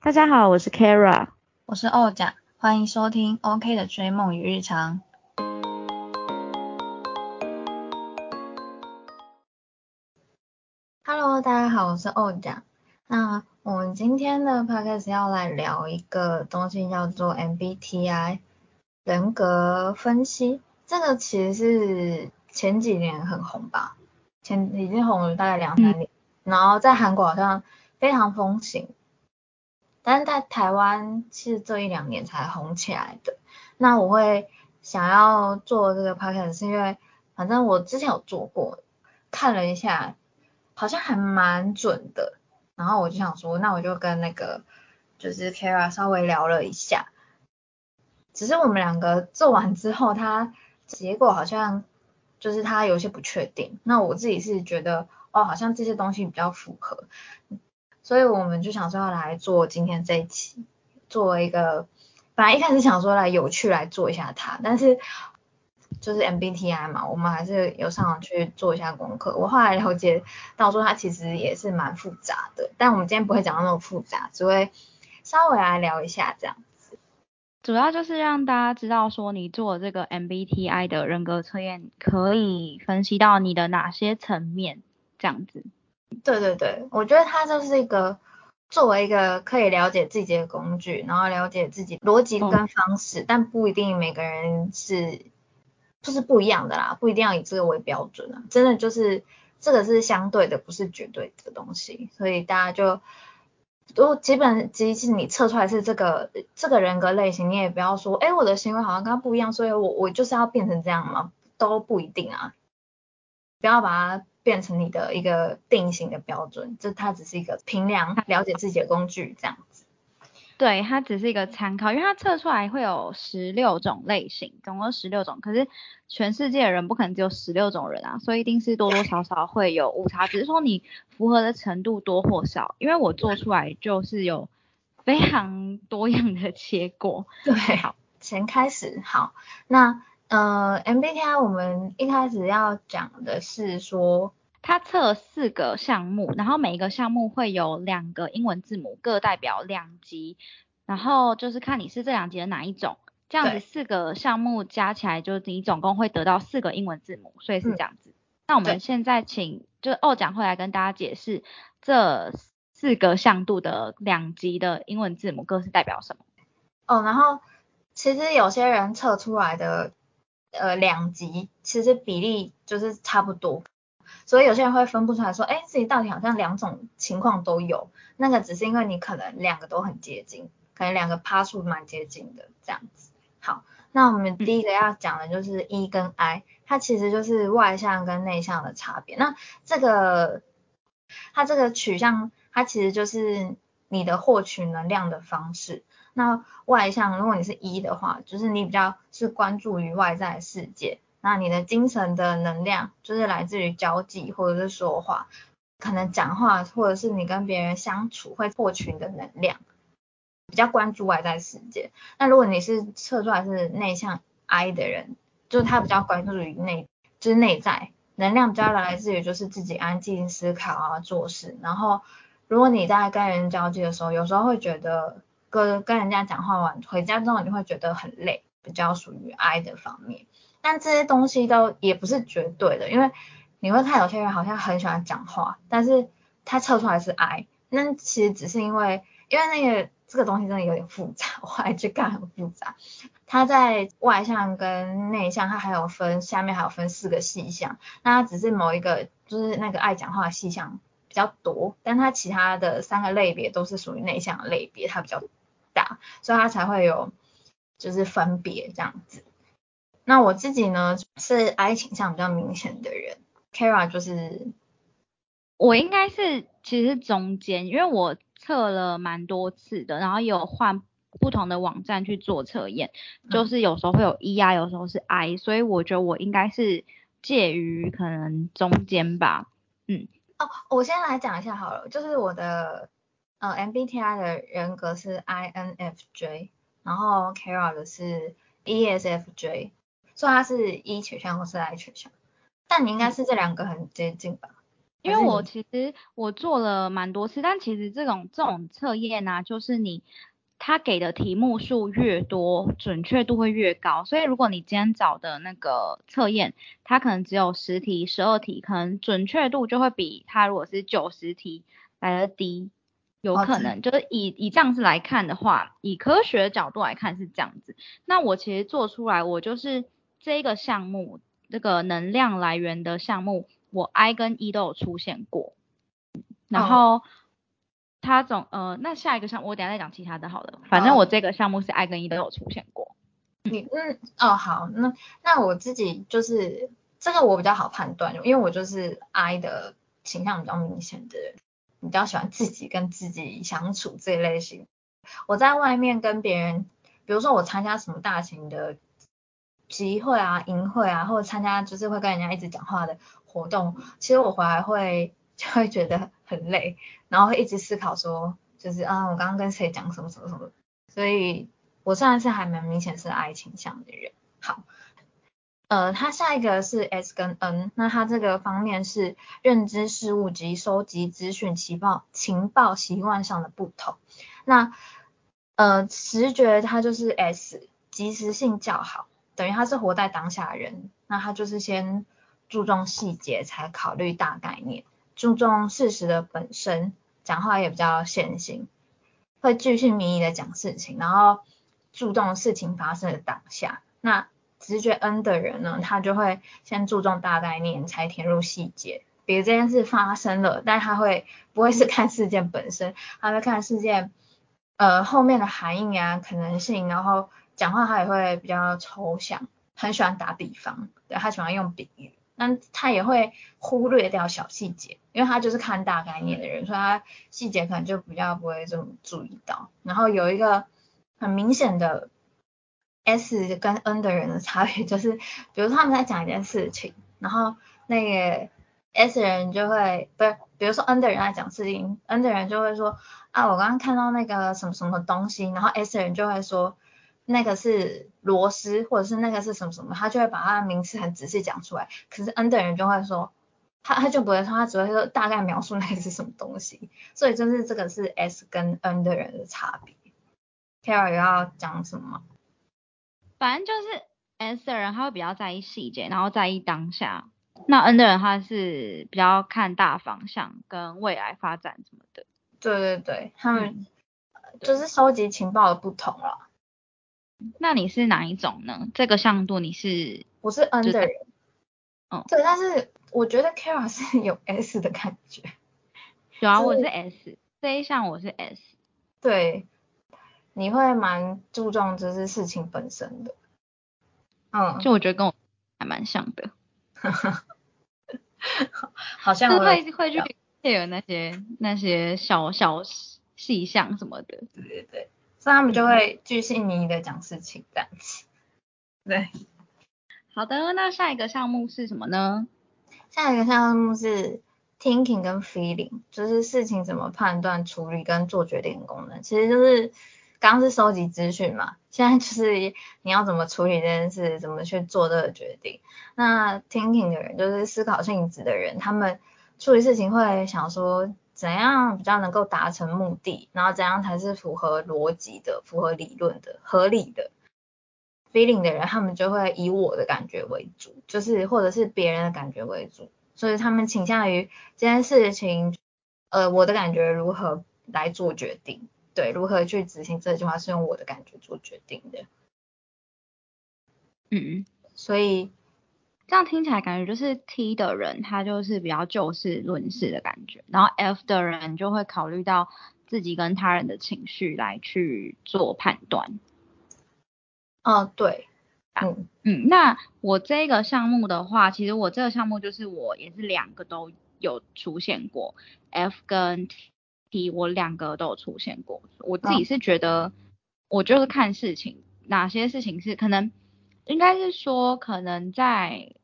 大家好，我是 Kara，我是欧甲，欢迎收听 OK 的追梦与日常。Hello，大家好，我是欧甲。那我们今天的 podcast 要来聊一个东西，叫做 MBTI 人格分析。这个其实是前几年很红吧，前已经红了大概两三年，然后在韩国好像非常风行，但是在台湾是这一两年才红起来的。那我会想要做这个 podcast 是因为，反正我之前有做过，看了一下，好像还蛮准的。然后我就想说，那我就跟那个就是 Kara 稍微聊了一下，只是我们两个做完之后，他结果好像就是他有些不确定。那我自己是觉得，哦，好像这些东西比较符合，所以我们就想说要来做今天这一期，作为一个本来一开始想说来有趣来做一下它，但是。就是 MBTI 嘛，我们还是有上网去做一下功课。我后来了解到说它其实也是蛮复杂的，但我们今天不会讲到那么复杂，只会稍微来聊一下这样子。主要就是让大家知道说你做这个 MBTI 的人格测验可以分析到你的哪些层面这样子。对对对，我觉得它就是一个作为一个可以了解自己的工具，然后了解自己逻辑跟方式，但不一定每个人是。就是不一样的啦，不一定要以这个为标准啊，真的就是这个是相对的，不是绝对的东西，所以大家就如果基本即使你测出来是这个这个人格类型，你也不要说，哎，我的行为好像跟他不一样，所以我我就是要变成这样嘛？都不一定啊，不要把它变成你的一个定型的标准，这它只是一个评量了解自己的工具这样子。对，它只是一个参考，因为它测出来会有十六种类型，总共十六种。可是全世界的人不可能只有十六种人啊，所以一定是多多少少会有误差，只是说你符合的程度多或少。因为我做出来就是有非常多样的结果。对，好，先开始。好，那呃，MBTI 我们一开始要讲的是说。它测四个项目，然后每一个项目会有两个英文字母，各代表两级，然后就是看你是这两级的哪一种，这样子四个项目加起来，就是你总共会得到四个英文字母，所以是这样子。那我们现在请就是欧讲会来跟大家解释这四个向度的两级的英文字母各是代表什么。哦，然后其实有些人测出来的呃两级，其实比例就是差不多。所以有些人会分不出来说，哎，自己到底好像两种情况都有，那个只是因为你可能两个都很接近，可能两个趴数蛮接近的这样子。好，那我们第一个要讲的就是 E 跟 I，它其实就是外向跟内向的差别。那这个它这个取向，它其实就是你的获取能量的方式。那外向，如果你是 E 的话，就是你比较是关注于外在世界。那你的精神的能量就是来自于交际或者是说话，可能讲话或者是你跟别人相处会获取的能量，比较关注外在世界。那如果你是测出来是内向 I 的人，就是他比较关注于内，就是内在能量比较来自于就是自己安静思考啊做事。然后如果你在跟人交际的时候，有时候会觉得跟跟人家讲话完回家之后你会觉得很累，比较属于 I 的方面。但这些东西都也不是绝对的，因为你会看有些人好像很喜欢讲话，但是他测出来是 I，那其实只是因为，因为那个这个东西真的有点复杂，我后来去看很复杂。它在外向跟内向，它还有分下面还有分四个细项，那它只是某一个就是那个爱讲话的细项比较多，但它其他的三个类别都是属于内向类别，它比较大，所以它才会有就是分别这样子。那我自己呢是 I 倾向比较明显的人，Kara 就是我应该是其实中间，因为我测了蛮多次的，然后有换不同的网站去做测验，就是有时候会有 E 啊，有时候是 I，所以我觉得我应该是介于可能中间吧，嗯，哦，我先来讲一下好了，就是我的呃 MBTI 的人格是 INFJ，然后 Kara 的是 ESFJ。说它是一取向或是 I 取向，但你应该是这两个很接近吧？因为我其实我做了蛮多次，但其实这种这种测验呢，就是你他给的题目数越多，准确度会越高。所以如果你今天找的那个测验，它可能只有十题、十二题，可能准确度就会比它如果是九十题来的低，有可能就是以以这样子来看的话，以科学角度来看是这样子。那我其实做出来，我就是这个项目，这个能量来源的项目。我 I 跟 E 都有出现过，然后他总呃，那下一个项目我等下再讲其他的好了，反正我这个项目是 I 跟 E 都有出现过。你嗯哦好，那那我自己就是这个我比较好判断，因为我就是 I 的形象比较明显的人，比较喜欢自己跟自己相处这一类型。我在外面跟别人，比如说我参加什么大型的集会啊、营会啊，或者参加就是会跟人家一直讲话的。活动其实我回来会 就会觉得很累，然后会一直思考说，就是啊我刚刚跟谁讲什么什么什么，所以我算是还蛮明显是爱情向的人。好，呃，他下一个是 S 跟 N，那他这个方面是认知事物及收集资讯情报情报习惯上的不同。那呃直觉他就是 S，及时性较好，等于他是活在当下的人，那他就是先。注重细节才考虑大概念，注重事实的本身，讲话也比较现行，会句句明义的讲事情，然后注重事情发生的当下。那直觉 N 的人呢，他就会先注重大概念，才填入细节。比如这件事发生了，但他会不会是看事件本身，他会看事件呃后面的含义啊可能性，然后讲话他也会比较抽象，很喜欢打比方，对他喜欢用比喻。那他也会忽略掉小细节，因为他就是看大概念的人，所以他细节可能就比较不会这么注意到。然后有一个很明显的 S 跟 N 的人的差别，就是比如他们在讲一件事情，然后那个 S 人就会不是，比如说 N 的人在讲事情，N 的人就会说啊，我刚刚看到那个什么什么东西，然后 S 人就会说。那个是螺丝，或者是那个是什么什么，他就会把他的名词很仔细讲出来。可是 N 的人就会说，他他就不会说，他只会说大概描述那个是什么东西。所以就是这个是 S 跟 N 的人的差别。Kara 有要讲什么？反正就是 S 的人他会比较在意细节，然后在意当下。那 N 的人他是比较看大方向跟未来发展什么的。对对对，他们就是收集情报的不同了。那你是哪一种呢？这个向度你是？我是 N 的人。哦，对，但是我觉得 Kara 是有 S 的感觉。有啊，我是 S，这一项我是 S。对，你会蛮注重就是事情本身的。嗯，就我觉得跟我还蛮像的。好像会会去 care 那些那些小小细项什么的。对对对。所以他们就会巨细靡遗的讲事情这样子。对，好的，那下一个项目是什么呢？下一个项目是 thinking 跟 feeling，就是事情怎么判断、处理跟做决定的功能。其实就是刚刚是收集资讯嘛，现在就是你要怎么处理这件事，怎么去做这个决定。那 thinking 的人就是思考性质的人，他们处理事情会想说。怎样比较能够达成目的，然后怎样才是符合逻辑的、符合理论的、合理的？feeling 的人，他们就会以我的感觉为主，就是或者是别人的感觉为主，所以他们倾向于这件事情，呃，我的感觉如何来做决定？对，如何去执行这句话是用我的感觉做决定的。嗯，所以。这样听起来感觉就是 T 的人，他就是比较就事论事的感觉，然后 F 的人就会考虑到自己跟他人的情绪来去做判断。啊，对，嗯嗯，那我这个项目的话，其实我这个项目就是我也是两个都有出现过，F 跟 T 我两个都有出现过。我自己是觉得，我就是看事情，哪些事情是可能，应该是说可能在。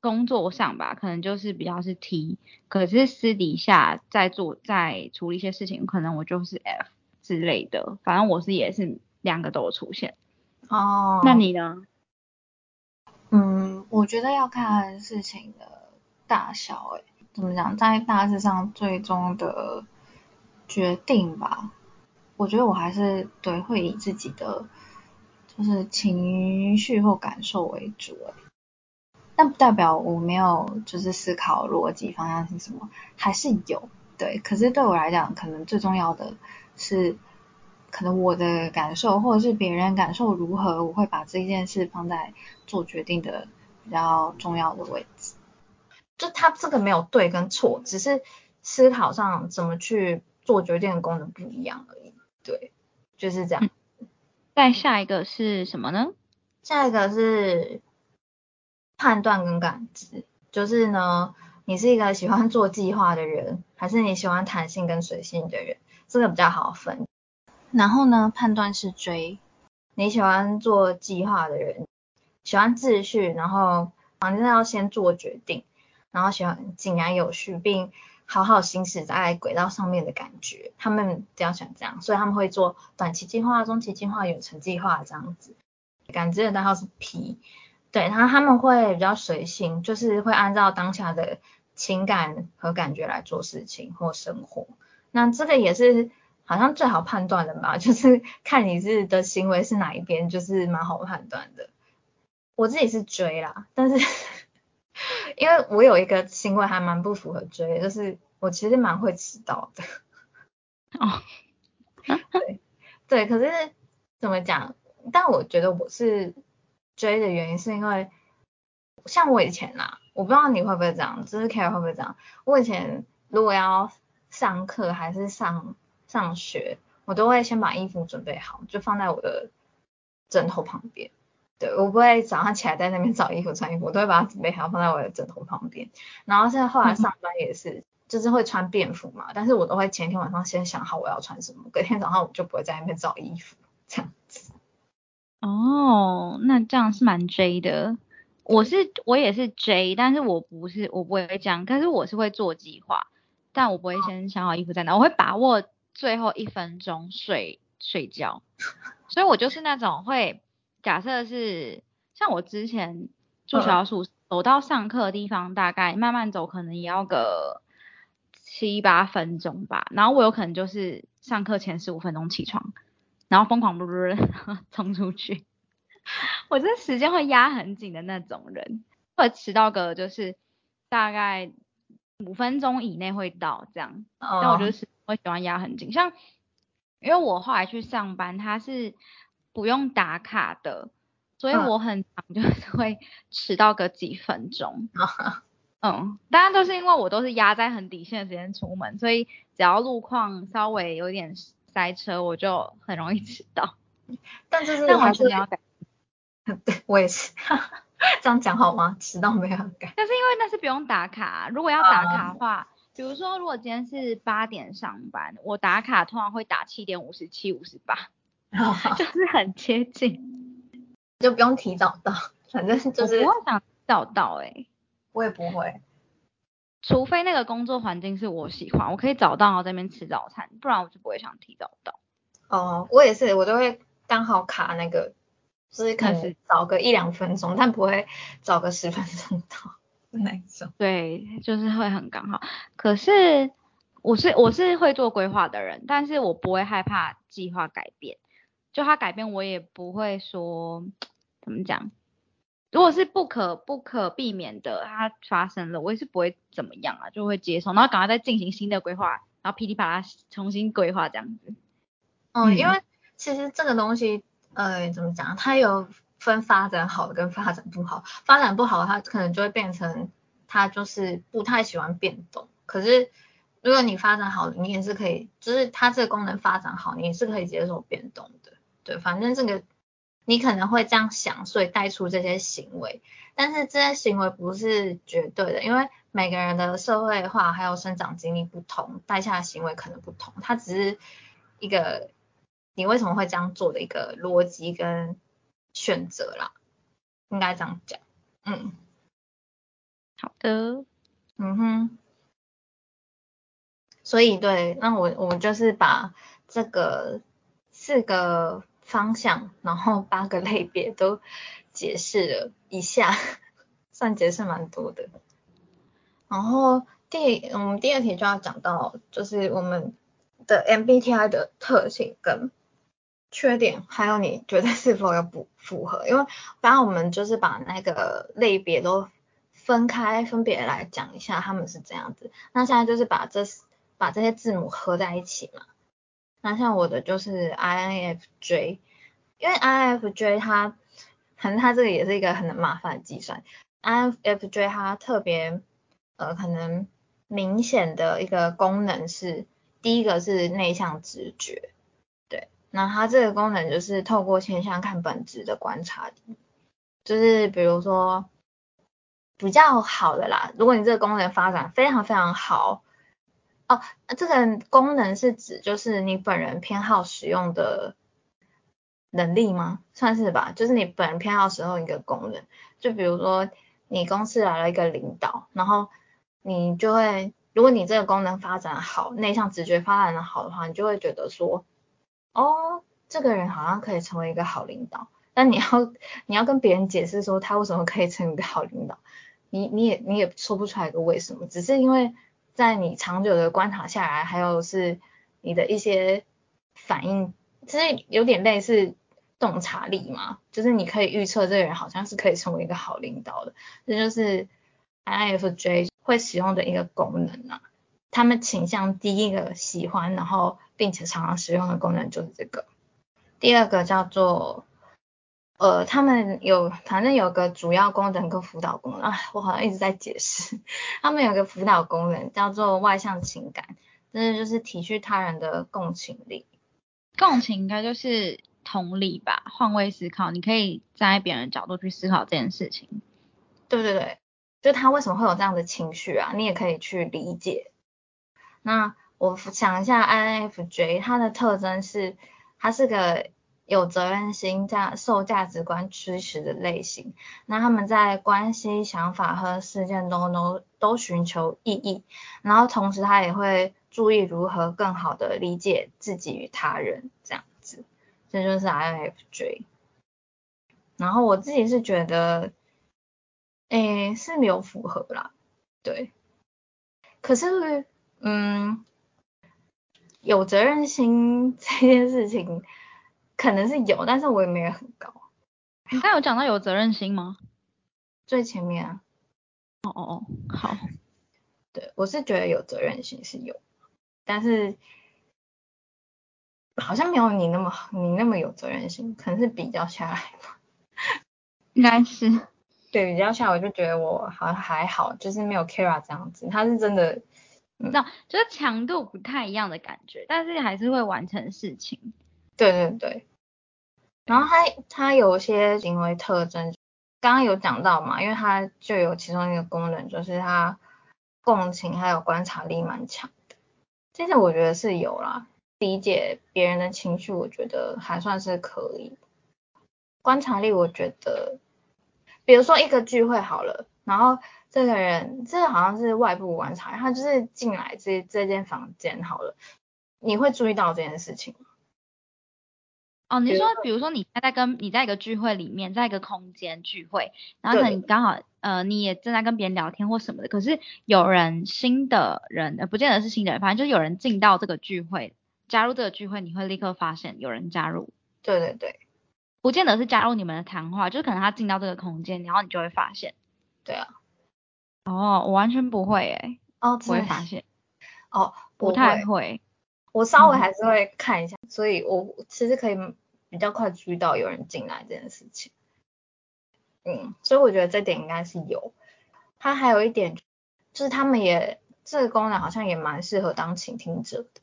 工作上吧，可能就是比较是 T，可是私底下在做在处理一些事情，可能我就是 F 之类的。反正我是也是两个都有出现。哦，那你呢？嗯，我觉得要看事情的大小。诶，怎么讲，在大致上最终的决定吧，我觉得我还是对会以自己的就是情绪或感受为主诶。但不代表我没有就是思考逻辑方向是什么，还是有对。可是对我来讲，可能最重要的是，可能我的感受或者是别人感受如何，我会把这件事放在做决定的比较重要的位置。就他这个没有对跟错，只是思考上怎么去做决定的功能不一样而已。对，就是这样。再下一个是什么呢？下一个是判断跟感知。就是呢，你是一个喜欢做计划的人，还是你喜欢弹性跟随性的人？这个比较好分。然后呢，判断是追，你喜欢做计划的人，喜欢秩序，然后反正要先做决定。然后喜欢井然有序，并好好行驶在轨道上面的感觉，他们比较喜欢这样，所以他们会做短期计划、中期计划、远程计划这样子。感知的代号是 P，对，然后他们会比较随性，就是会按照当下的情感和感觉来做事情或生活。那这个也是好像最好判断的吧，就是看你是的行为是哪一边，就是蛮好判断的。我自己是追啦，但是。因为我有一个行为还蛮不符合追，就是我其实蛮会迟到的。哦，对对，可是怎么讲？但我觉得我是追的原因是因为，像我以前啊，我不知道你会不会这样，就是 care 会不会这样？我以前如果要上课还是上上学，我都会先把衣服准备好，就放在我的枕头旁边。对，我不会早上起来在那边找衣服穿衣服，我都会把它准备好放在我的枕头旁边。然后现在后来上班也是，就是会穿便服嘛，但是我都会前一天晚上先想好我要穿什么，隔天早上我就不会在那边找衣服这样子。哦，那这样是蛮 J 的。我是我也是 J，但是我不是我不会这样，但是我是会做计划，但我不会先想好衣服在哪，我会把握最后一分钟睡睡觉，所以我就是那种会。假设是像我之前住学校宿舍，走到上课的地方，大概慢慢走可能也要个七八分钟吧。然后我有可能就是上课前十五分钟起床，然后疯狂不 不冲出去。我这时间会压很紧的那种人，会迟到个就是大概五分钟以内会到这样。但我觉得是会喜欢压很紧，像因为我后来去上班，他是。不用打卡的，所以我很常就是 会迟到个几分钟。嗯，当然都是因为我都是压在很底线的时间出门，所以只要路况稍微有点塞车，我就很容易迟到。但就是但还是要改。对，我也是。这样讲好吗？迟到没有改。但是因为那是不用打卡，如果要打卡的话，比如说如果今天是八点上班，我打卡通常会打七点五十七、五十八。就是很接近，就不用提早到，反正就是不会想早到哎，我也不会，除非那个工作环境是我喜欢，我可以早到然后在那边吃早餐，不然我就不会想提早到。哦，我也是，我都会刚好卡那个，就是可能早个一两分钟，但不会早个十分钟到 那种。对，就是会很刚好。可是我是我是会做规划的人，但是我不会害怕计划改变。就他改变，我也不会说怎么讲。如果是不可不可避免的，它发生了，我也是不会怎么样啊，就会接受，然后赶快再进行新的规划，然后噼里啪啦重新规划这样子。嗯，因为其实这个东西，呃，怎么讲，它有分发展好跟发展不好。发展不好，它可能就会变成它就是不太喜欢变动。可是如果你发展好，你也是可以，就是它这个功能发展好，你也是可以接受变动的。对，反正这个你可能会这样想，所以带出这些行为，但是这些行为不是绝对的，因为每个人的社会化还有生长经历不同，带下的行为可能不同，它只是一个你为什么会这样做的一个逻辑跟选择啦，应该这样讲，嗯，好的，嗯哼，所以对，那我我们就是把这个四个。方向，然后八个类别都解释了一下，算解释蛮多的。然后第我们第二题就要讲到，就是我们的 MBTI 的特性跟缺点，还有你觉得是否有不符合？因为刚刚我们就是把那个类别都分开，分别来讲一下他们是怎样子。那现在就是把这把这些字母合在一起嘛。那像我的就是 INFJ，因为 INFJ 它，可能它这个也是一个很麻烦的计算。INFJ 它特别呃可能明显的一个功能是，第一个是内向直觉，对，那它这个功能就是透过现象看本质的观察力，就是比如说比较好的啦，如果你这个功能发展非常非常好。哦，这个功能是指就是你本人偏好使用的能力吗？算是吧，就是你本人偏好使用一个功能。就比如说你公司来了一个领导，然后你就会，如果你这个功能发展好，内向直觉发展的好的话，你就会觉得说，哦，这个人好像可以成为一个好领导。但你要你要跟别人解释说他为什么可以成为一个好领导，你你也你也说不出来个为什么，只是因为。在你长久的观察下来，还有是你的一些反应，其实有点类似洞察力嘛，就是你可以预测这个人好像是可以成为一个好领导的，这就是 INFJ 会使用的一个功能啊。他们倾向第一个喜欢，然后并且常常使用的功能就是这个。第二个叫做。呃，他们有，反正有个主要功能跟辅导功能，啊，我好像一直在解释。他们有个辅导功能叫做外向情感，这就是体恤他人的共情力。共情应该就是同理吧，换位思考，你可以站在别人的角度去思考这件事情。对对对，就他为什么会有这样的情绪啊？你也可以去理解。那我想一下，INFJ 它的特征是，它是个。有责任心、价受价值观驱使的类型，那他们在关系、想法和事件中都都寻求意义，然后同时他也会注意如何更好的理解自己与他人，这样子，这就是 INFJ。然后我自己是觉得，诶是没有符合啦，对，可是嗯，有责任心 这件事情。可能是有，但是我也没有很高。你刚有讲到有责任心吗？最前面啊。哦哦哦，好。对，我是觉得有责任心是有，但是好像没有你那么你那么有责任心，可能是比较下来吧。应该是。对，比较下来我就觉得我好像还好，就是没有 Kara 这样子，他是真的，那就是强度不太一样的感觉，但是还是会完成事情。对对对。然后他他有些行为特征，刚刚有讲到嘛，因为他就有其中一个功能，就是他共情还有观察力蛮强的，这些我觉得是有啦，理解别人的情绪，我觉得还算是可以。观察力我觉得，比如说一个聚会好了，然后这个人这个好像是外部观察，他就是进来这这间房间好了，你会注意到这件事情吗？哦，你说，比如说你在跟你在一个聚会里面，在一个空间聚会，然后可能刚好呃你也正在跟别人聊天或什么的，可是有人新的人，呃不见得是新的人，反正就有人进到这个聚会，加入这个聚会，你会立刻发现有人加入。对对对，不见得是加入你们的谈话，就是可能他进到这个空间，然后你就会发现。对啊。哦，我完全不会诶。哦，不会发现。哦，不太会。我稍微还是会看一下，所以我其实可以。比较快注意到有人进来这件事情，嗯，所以我觉得这点应该是有。它还有一点就是他们也这个功能好像也蛮适合当倾听者的，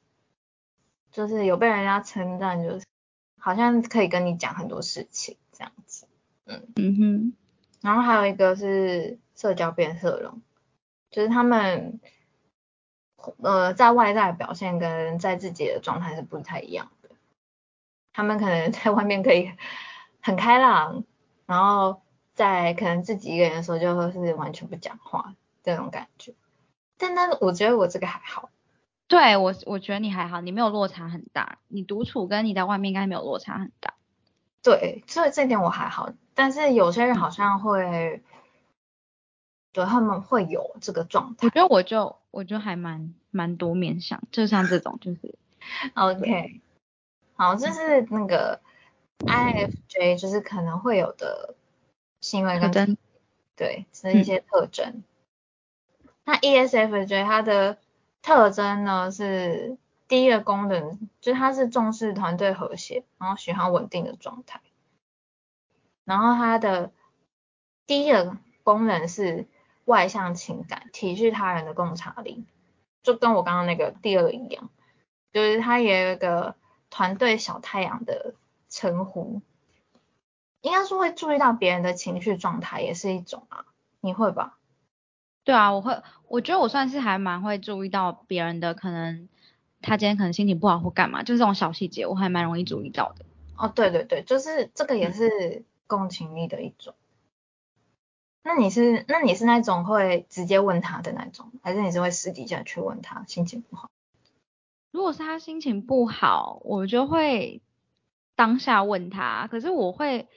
就是有被人家称赞，就是好像可以跟你讲很多事情这样子，嗯嗯哼。然后还有一个是社交变色龙，就是他们呃在外在表现跟在自己的状态是不太一样的。他们可能 在外面可以很开朗，然后在可能自己一个人的时候就会是完全不讲话这种感觉。但但是我觉得我这个还好。对我我觉得你还好，你没有落差很大。你独处跟你在外面应该没有落差很大。对，所以这点我还好。但是有些人好像会，对他们会有这个状态。我觉得我就我就还蛮蛮多面向，就像这种就是 OK，好，这是那个 INFJ 就是可能会有的行为跟。对，是一些特征。那 ESFJ 它的特征呢是第一个功能，就是它是重视团队和谐，然后喜欢稳定的状态。然后它的第一个功能是外向情感，体恤他人的洞察力，就跟我刚刚那个第二个一样，就是他也有一个团队小太阳的称呼。应该是会注意到别人的情绪状态，也是一种啊，你会吧？对啊，我会，我觉得我算是还蛮会注意到别人的，可能他今天可能心情不好或干嘛，就是这种小细节，我还蛮容易注意到的。哦，对对对，就是这个也是共情力的一种。那你是那你是那种会直接问他的那种，还是你是会私底下去问他心情不好？如果是他心情不好，我就会当下问他，可是我会。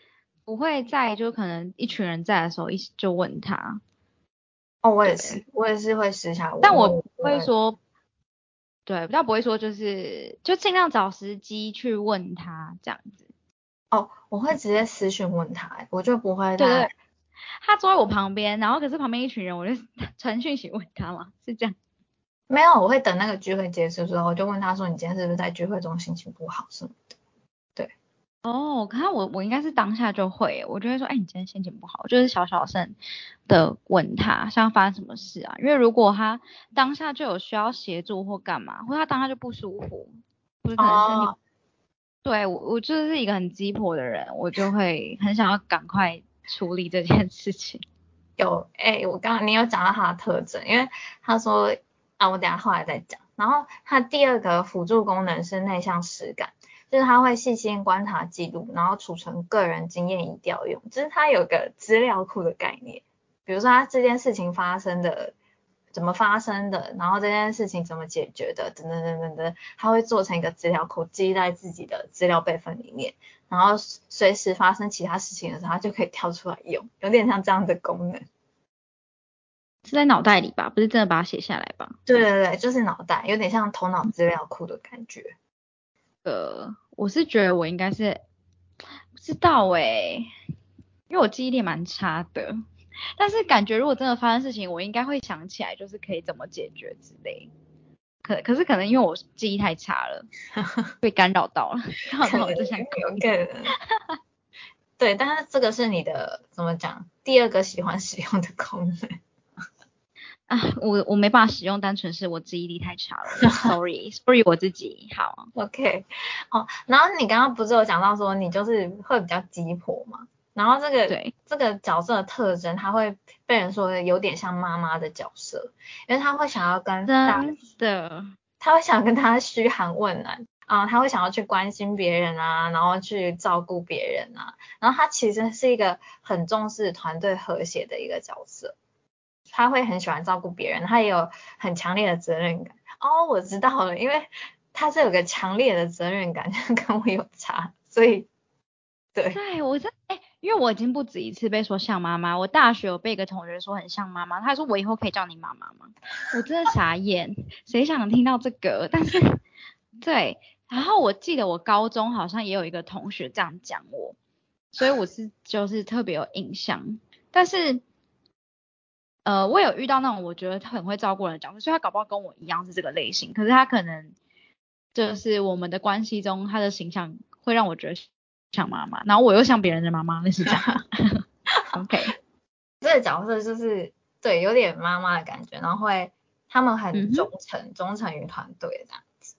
不会在就可能一群人在的时候一起就问他。哦，我也是，我也是会私下问，但我不会说，对，比较不会说就是就尽量找时机去问他这样子。哦，我会直接私讯问他，我就不会。对对。他坐在我旁边，然后可是旁边一群人，我就 传讯息问他嘛，是这样。没有，我会等那个聚会结束之后，我就问他说：“你今天是不是在聚会中心情不好什么的？”对哦，可能我我应该是当下就会，我就会说，哎，你今天心情不好，就是小小声的问他，像发生什么事啊？因为如果他当下就有需要协助或干嘛，或他当下就不舒服，不是可能身体，对我我就是一个很急迫的人，我就会很想要赶快处理这件事情。有，哎，我刚刚你有讲到他的特征，因为他说啊，我等下后来再讲。然后他第二个辅助功能是内向实感。就是他会细心观察记录，然后储存个人经验以调用，就是他有个资料库的概念。比如说他这件事情发生的怎么发生的，然后这件事情怎么解决的，等等等等等，他会做成一个资料库，记在自己的资料备份里面，然后随时发生其他事情的时候，它就可以跳出来用，有点像这样的功能。是在脑袋里吧？不是真的把它写下来吧？对对对，就是脑袋，有点像头脑资料库的感觉。呃。我是觉得我应该是不知道哎，因为我记忆力蛮差的，但是感觉如果真的发生事情，我应该会想起来，就是可以怎么解决之类。可可是可能因为我记忆太差了，被干扰到了，刚好我 就想有个对，但是这个是你的怎么讲？第二个喜欢使用的功能。啊，我我没办法使用，单纯是我记忆力太差了。Sorry，Sorry，我自己好。OK，哦，然后你刚刚不是有讲到说你就是会比较急迫嘛？然后这个对这个角色的特征，他会被人说有点像妈妈的角色，因为他会想要跟大的，他会想跟他嘘寒问暖啊，他会想要去关心别人啊，然后去照顾别人啊，然后他其实是一个很重视团队和谐的一个角色。他会很喜欢照顾别人，他也有很强烈的责任感。哦，我知道了，因为他是有个强烈的责任感，跟我有差，所以对。对，我在哎，因为我已经不止一次被说像妈妈。我大学有被一个同学说很像妈妈，他说我以后可以叫你妈妈吗？我真的傻眼，谁想听到这个？但是对，然后我记得我高中好像也有一个同学这样讲我，所以我是就是特别有印象，但是。呃，我有遇到那种我觉得他很会照顾人的角色，所以他搞不好跟我一样是这个类型。可是他可能就是我们的关系中，他的形象会让我觉得像妈妈，然后我又像别人的妈妈，那是这样。OK，这个角色就是对，有点妈妈的感觉，然后会他们很忠诚，忠诚于团队这样子，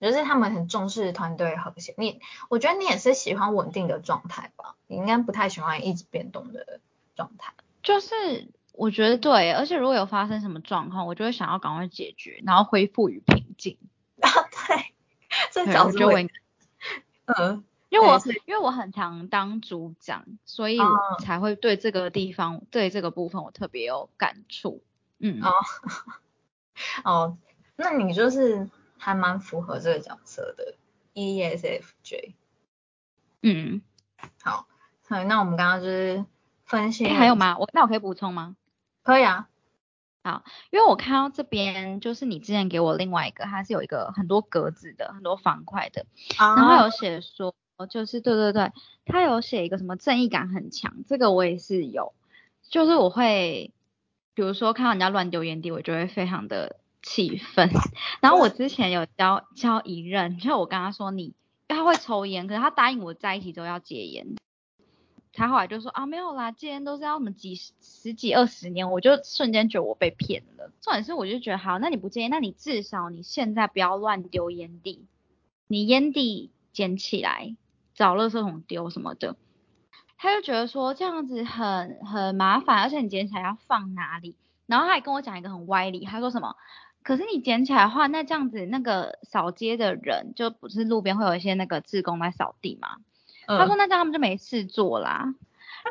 就是他们很重视团队和谐。你，我觉得你也是喜欢稳定的状态吧？你应该不太喜欢一直变动的状态，就是。我觉得对，而且如果有发生什么状况，我就会想要赶快解决，然后恢复与平静。啊，对，这角色会，嗯，因为我因为我很常当组长，所以我才会对这个地方，对这个部分我特别有感触。嗯，哦，哦，那你就是还蛮符合这个角色的，ESFJ。嗯，好，好，那我们刚刚就是分析，还有吗？我那我可以补充吗？可以啊，好，因为我看到这边就是你之前给我另外一个，它是有一个很多格子的，很多方块的，然后有写说，哦就是对对对，他有写一个什么正义感很强，这个我也是有，就是我会，比如说看到人家乱丢烟蒂，我就会非常的气愤。然后我之前有教教一任，就我跟他说你，他会抽烟，可是他答应我在一起都要戒烟。他后来就说啊没有啦，戒烟都是要什么几十十几二十年，我就瞬间觉得我被骗了。重点是我就觉得好，那你不戒烟，那你至少你现在不要乱丢烟蒂，你烟蒂捡起来找垃圾桶丢什么的。他就觉得说这样子很很麻烦，而且你捡起来要放哪里？然后他还跟我讲一个很歪理，他说什么？可是你捡起来的话，那这样子那个扫街的人就不是路边会有一些那个志工在扫地嘛？他说那这样他们就没事做啦，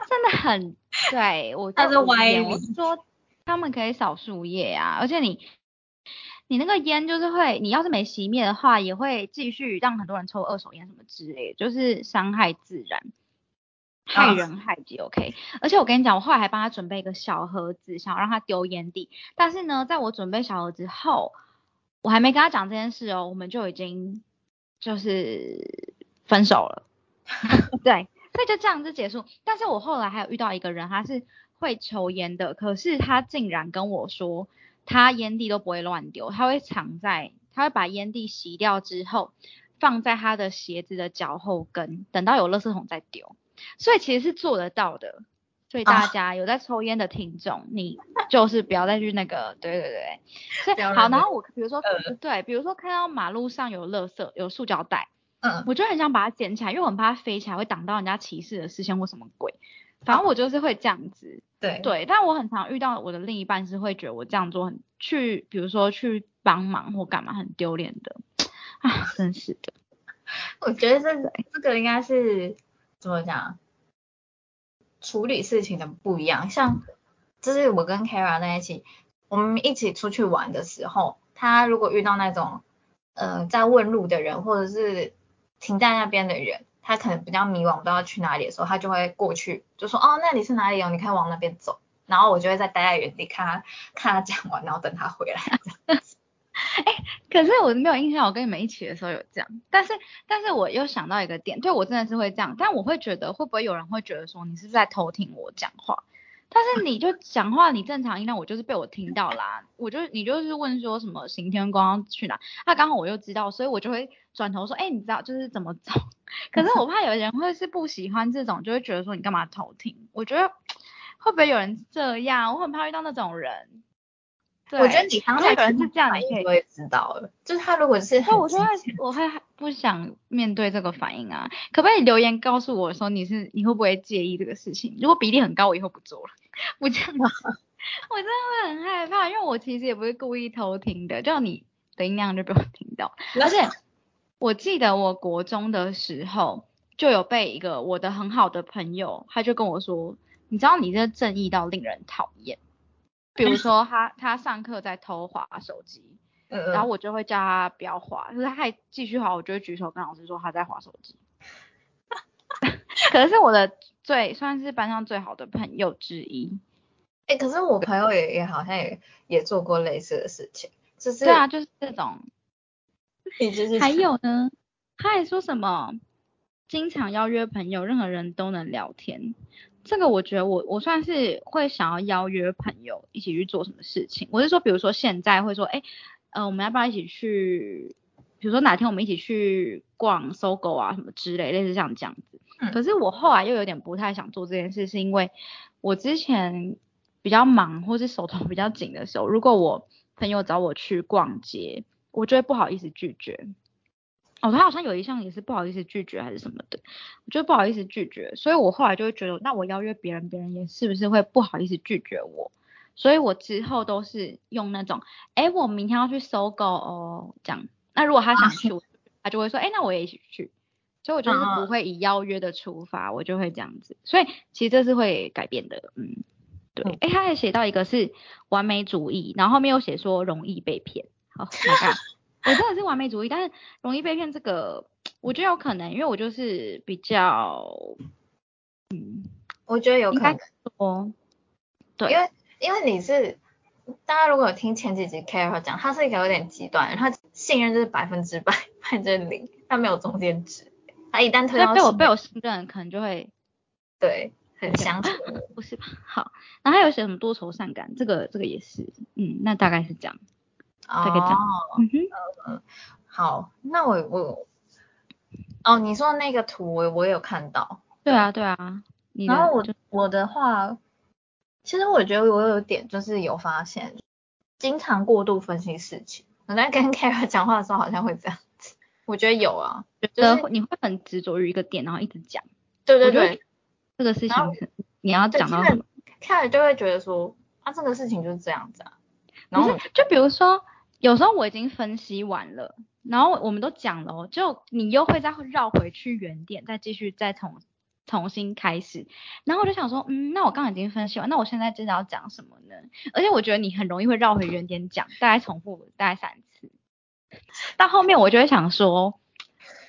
真的很对我他是歪理，我是说他们可以扫树叶啊，而且你你那个烟就是会，你要是没熄灭的话，也会继续让很多人抽二手烟什么之类，就是伤害自然，害人害己。OK，而且我跟你讲，我后来还帮他准备一个小盒子，想要让他丢烟蒂，但是呢，在我准备小盒子后，我还没跟他讲这件事哦，我们就已经就是分手了。对，所以就这样子结束。但是我后来还有遇到一个人，他是会抽烟的，可是他竟然跟我说，他烟蒂都不会乱丢，他会藏在，他会把烟蒂洗掉之后，放在他的鞋子的脚后跟，等到有垃圾桶再丢。所以其实是做得到的。所以大家有在抽烟的听众，你就是不要再去那个，对对对。所以好，然后我比如说，对，比如说看到马路上有垃圾，有塑胶袋。嗯，我就很想把它捡起来，因为我很怕它飞起来会挡到人家骑士的视线或什么鬼。反正我就是会这样子。对对，但我很常遇到我的另一半是会觉得我这样做很去，比如说去帮忙或干嘛很丢脸的。啊，真是的。我觉得这这个应该是怎么讲？处理事情的不一样。像就是我跟 Kara 在一起，我们一起出去玩的时候，他如果遇到那种呃在问路的人，或者是停在那边的人，他可能比较迷惘，不知道去哪里的时候，他就会过去，就说哦，那里是哪里哦？你可以往那边走。然后我就会再待在原地，看他看他讲完，然后等他回来。哎，可是我没有印象，我跟你们一起的时候有这样。但是，但是我又想到一个点，对我真的是会这样。但我会觉得，会不会有人会觉得说，你是在偷听我讲话？但是你就讲话，你正常音量，我就是被我听到啦。我就你就是问说什么行天光去哪？那刚好我又知道，所以我就会转头说，哎，你知道就是怎么走？可是我怕有人会是不喜欢这种，就会觉得说你干嘛偷听？我觉得会不会有人这样？我很怕遇到那种人。我觉得你刚才人是这样，你可以我也知道了。就是他如果是，那我就会我会不想面对这个反应啊。可不可以留言告诉我说你是你会不会介意这个事情？如果比例很高，我以后不做了。不这样，我真的会很害怕，因为我其实也不是故意偷听的，就你的音量就被我听到。而且我记得我国中的时候就有被一个我的很好的朋友，他就跟我说，你知道你这正义到令人讨厌。比如说他他上课在偷滑手机，然后我就会叫他不要滑，就是他还继续滑，我就会举手跟老师说他在滑手机。可能是我的最算是班上最好的朋友之一。哎，可是我朋友也也好像也也做过类似的事情，就是对啊，就是这种。就是还有呢，他还说什么经常邀约朋友，任何人都能聊天。这个我觉得我我算是会想要邀约朋友一起去做什么事情。我是说，比如说现在会说，哎，呃，我们要不要一起去？比如说哪天我们一起去逛搜狗啊什么之类，类似像这样子。可是我后来又有点不太想做这件事，是因为我之前比较忙或是手头比较紧的时候，如果我朋友找我去逛街，我就会不好意思拒绝。哦，他好像有一项也是不好意思拒绝还是什么的，我觉得不好意思拒绝，所以我后来就会觉得，那我邀约别人，别人也是不是会不好意思拒绝我？所以我之后都是用那种，哎，我明天要去搜狗哦，这样。那如果他想去，他就会说，哎，那我也一起去。所以我就是不会以邀约的出发，我就会这样子。所以其实这是会改变的，嗯，对。哎，他还写到一个是完美主义，然后后面又写说容易被骗。好，你看。我真的是完美主义，但是容易被骗这个，我觉得有可能，因为我就是比较，嗯，我觉得有可能说，对，因为因为你是大家如果有听前几集 e 讲，他是一个有点极端，他信任就是百分之百，百分之零，他没有中间值。他一旦推到被我被我信任，可能就会对很相信。不是吧？好，然后还有写什么多愁善感，这个这个也是，嗯，那大概是这样，大概这样。嗯哼，嗯，好，那我我哦，你说那个图我我有看到。对啊，对啊。然后我我的话。其实我觉得我有点就是有发现，经常过度分析事情。我在跟 Kara 讲话的时候好像会这样子，我觉得有啊，就是你会很执着于一个点，然后一直讲。对对对，这个事情你要讲到 Kara 就会觉得说，啊这个事情就是这样子啊。然后就比如说，有时候我已经分析完了，然后我们都讲了，就你又会再绕回去原点，再继续再从。重新开始，然后我就想说，嗯，那我刚刚已经分析完，那我现在真的要讲什么呢？而且我觉得你很容易会绕回原点讲，大概重复大概三次，到后面我就会想说，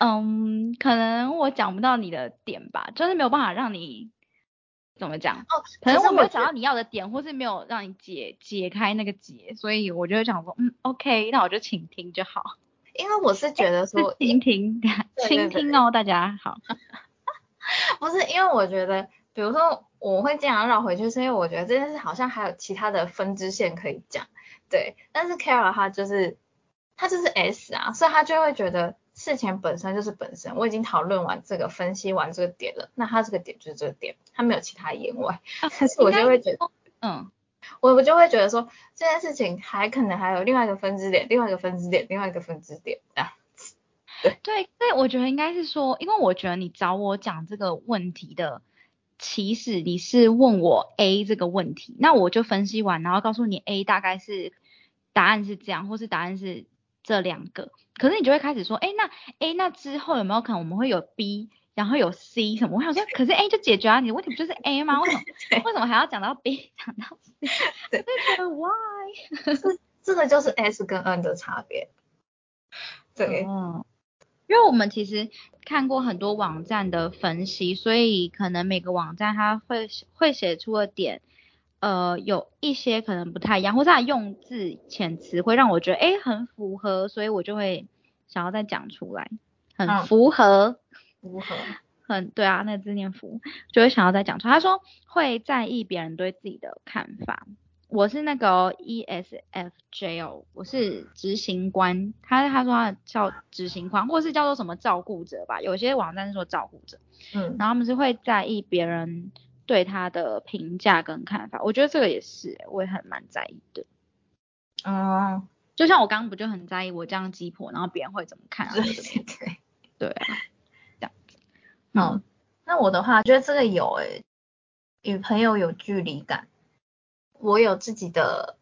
嗯，可能我讲不到你的点吧，就是没有办法让你怎么讲，哦，可能我没有找到你要的点，或是没有让你解解开那个结，所以我就会想说，嗯，OK，那我就倾听就好。因为我是觉得说，倾听，倾听哦，大家好。不是因为我觉得，比如说我会这样绕回去，是因为我觉得这件事好像还有其他的分支线可以讲，对。但是 Carol 他就是他就是 S 啊，所以他就会觉得事情本身就是本身，我已经讨论完这个，分析完这个点了，那他这个点就是这个点，他没有其他言外。但是我就会觉得，嗯，我我就会觉得说这件事情还可能还有另外一个分支点，另外一个分支点，另外一个分支点啊。对 对，我觉得应该是说，因为我觉得你找我讲这个问题的起始，你是问我 A 这个问题，那我就分析完，然后告诉你 A 大概是答案是这样，或是答案是这两个，可是你就会开始说，哎，那 A 那之后有没有可能我们会有 B，然后有 C 什么？我想说，可是 A 就解决啊你的问题，不就是 A 吗？为什么 为什么还要讲到 B，讲到 C？对，Why？这这个就是 S 跟 N 的差别。对。因为我们其实看过很多网站的分析，所以可能每个网站它会会写出的点，呃，有一些可能不太一样，或者他用字遣词会让我觉得哎很符合，所以我就会想要再讲出来，很符合，符合，很对啊，那个字念符，就会想要再讲出来。他说会在意别人对自己的看法。我是那个 ESFJ 哦，我是执行官，他他说他叫执行官，或是叫做什么照顾者吧，有些网站是说照顾者，嗯，然后他们是会在意别人对他的评价跟看法，我觉得这个也是，我也很蛮在意的，嗯，就像我刚刚不就很在意我这样鸡婆，然后别人会怎么看，对对对，对啊，这样子，嗯，那我的话，觉得这个有诶，与朋友有距离感。我有自己的，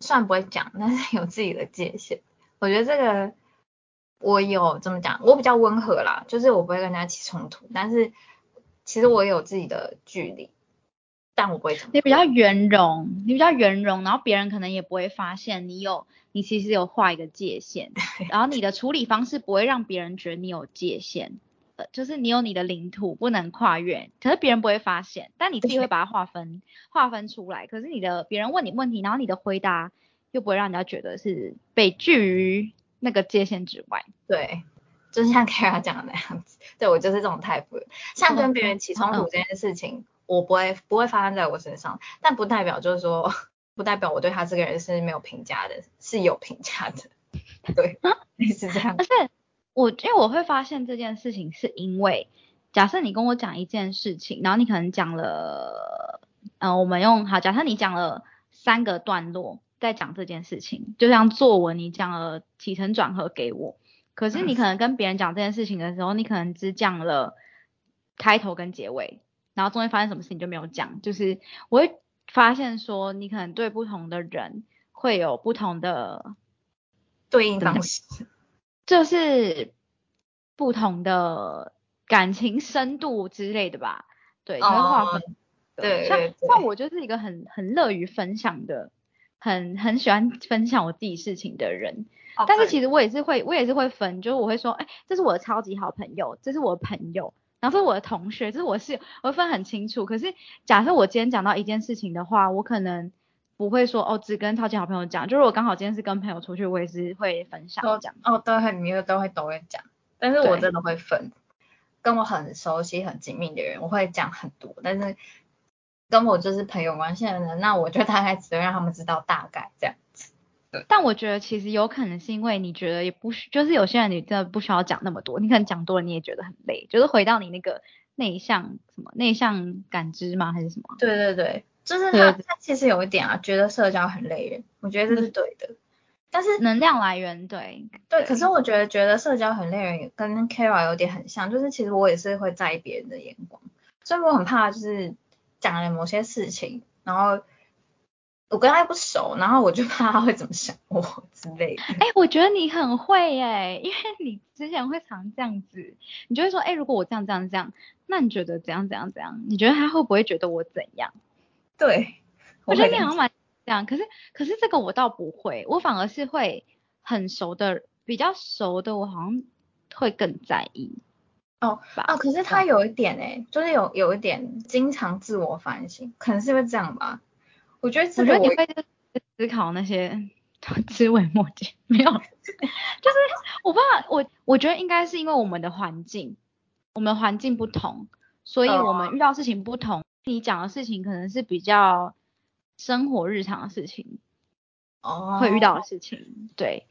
算不会讲，但是有自己的界限。我觉得这个我有怎么讲，我比较温和啦，就是我不会跟人家起冲突，但是其实我也有自己的距离，但我不会。你比较圆融，你比较圆融，然后别人可能也不会发现你有，你其实有画一个界限，然后你的处理方式不会让别人觉得你有界限。呃就是你有你的领土不能跨越，可是别人不会发现，但你自己会把它划分划分出来。可是你的别人问你问题，然后你的回答又不会让人家觉得是被拒于那个界限之外。对，就是像 Kara 讲的那样子，对我就是这种态度。像跟别人起冲突这件事情，我不会不会发生在我身上，但不代表就是说，不代表我对他这个人是没有评价的，是有评价的。对，类似这样。而且。我因为我会发现这件事情，是因为假设你跟我讲一件事情，然后你可能讲了，嗯，我们用好，假设你讲了三个段落在讲这件事情，就像作文你讲了起承转合给我，可是你可能跟别人讲这件事情的时候，你可能只讲了开头跟结尾，然后中间发生什么事情就没有讲，就是我会发现说，你可能对不同的人会有不同的对应方式。就是不同的感情深度之类的吧，对，会划分。对，像像我就是一个很很乐于分享的，很很喜欢分享我自己事情的人。但是其实我也是会，我也是会分，就是我会说，哎，这是我的超级好朋友，这是我的朋友，然后这是我的同学，这是我是，我会分很清楚。可是假设我今天讲到一件事情的话，我可能不会说哦只跟超级好朋友讲，就是我刚好今天是跟朋友出去，我也是会分享这样。哦，都会，你都会都会讲，但是我真的会分，跟我很熟悉很紧密的人，我会讲很多，但是跟我就是朋友关系的人，那我就大概只会让他们知道大概这样子。对，但我觉得其实有可能是因为你觉得也不需，就是有些人你真的不需要讲那么多，你可能讲多了你也觉得很累，就是回到你那个内向什么内向感知吗还是什么？对对对。就是他，他其实有一点啊，觉得社交很累人，我觉得这是对的。但是能量来源，对对。可是我觉得觉得社交很累人，跟 Kara 有点很像，就是其实我也是会在意别人的眼光，所以我很怕就是讲了某些事情，然后我跟他不熟，然后我就怕他会怎么想我之类的。哎，我觉得你很会哎，因为你之前会常这样子，你就会说，哎，如果我这样这样这样，那你觉得怎样怎样怎样？你觉得他会不会觉得我怎样？对，我觉得你好像蛮这样，可是可是这个我倒不会，我反而是会很熟的，比较熟的，我好像会更在意。哦啊，可是他有一点哎，就是有有一点经常自我反省，可能是因为这样吧。我觉得我觉得你会思考那些枝微末节，没有，就是我不知道，我我觉得应该是因为我们的环境，我们环境不同，所以我们遇到事情不同。你讲的事情可能是比较生活日常的事情，哦，会遇到的事情，对。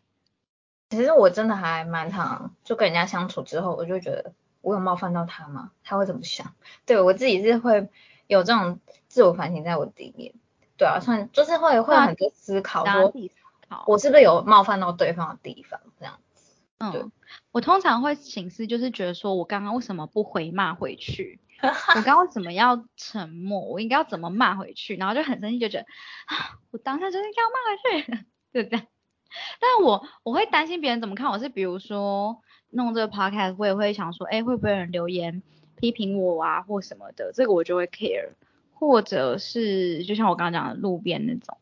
其实我真的还蛮常，就跟人家相处之后，我就觉得我有冒犯到他吗？他会怎么想？对我自己是会有这种自我反省在我里面，对啊，算就是会会很多思考，说我是不是有冒犯到对方的地方，这样子。嗯，我通常会醒思，就是觉得说我刚刚为什么不回骂回去？我刚刚为什么要沉默？我应该要怎么骂回去？然后就很生气，就觉得啊，我当下就是要骂回去，就这样。但是我我会担心别人怎么看我，是比如说弄这个 podcast，我也会想说，哎，会不会有人留言批评我啊，或什么的？这个我就会 care。或者是就像我刚刚讲的路边那种，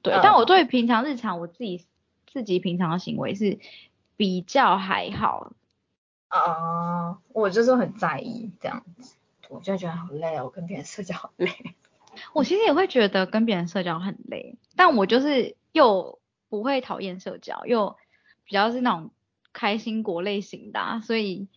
对。但我对平常日常我自己自己平常的行为是比较还好。啊，我就是很在意这样子。我就觉得好累哦，我跟别人社交好累。我其实也会觉得跟别人社交很累，但我就是又不会讨厌社交，又比较是那种开心果类型的，所以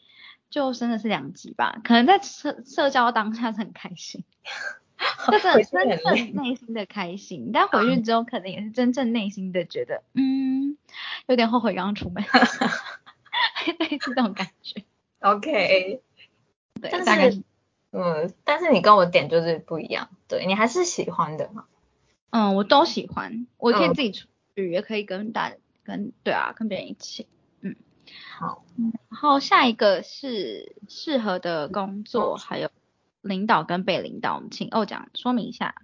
就真的是两极吧。可能在社社交当下是很开心，就真真正内心的开心，但回去之后可能也是真正内心的觉得，嗯，有点后悔刚刚出门，类似这种感觉。OK，对，大概。嗯，但是你跟我点就是不一样，对你还是喜欢的嘛？嗯，我都喜欢，我可以自己出去，也可以跟大跟对啊，跟别人一起。嗯，好。然后下一个是适合的工作，还有领导跟被领导，请欧讲说明一下。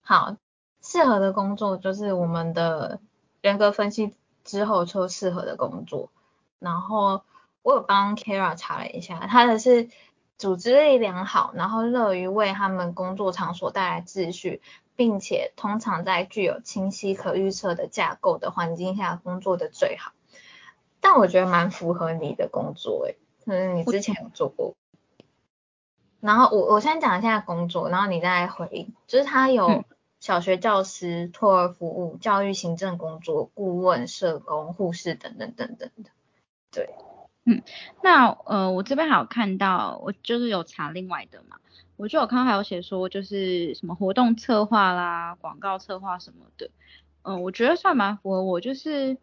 好，适合的工作就是我们的人格分析之后说适合的工作，然后我有帮 Kara 查了一下，他的是。组织力良好，然后乐于为他们工作场所带来秩序，并且通常在具有清晰可预测的架构的环境下工作的最好。但我觉得蛮符合你的工作诶，可能你之前有做过。然后我我先讲一下工作，然后你再回应。就是他有小学教师、托儿服务、教育行政工作、顾问、社工、护士等等等等的，对。嗯，那呃，我这边还有看到，我就是有查另外的嘛，我就有看到还有写说，就是什么活动策划啦、广告策划什么的，嗯，我觉得算蛮符合我，就是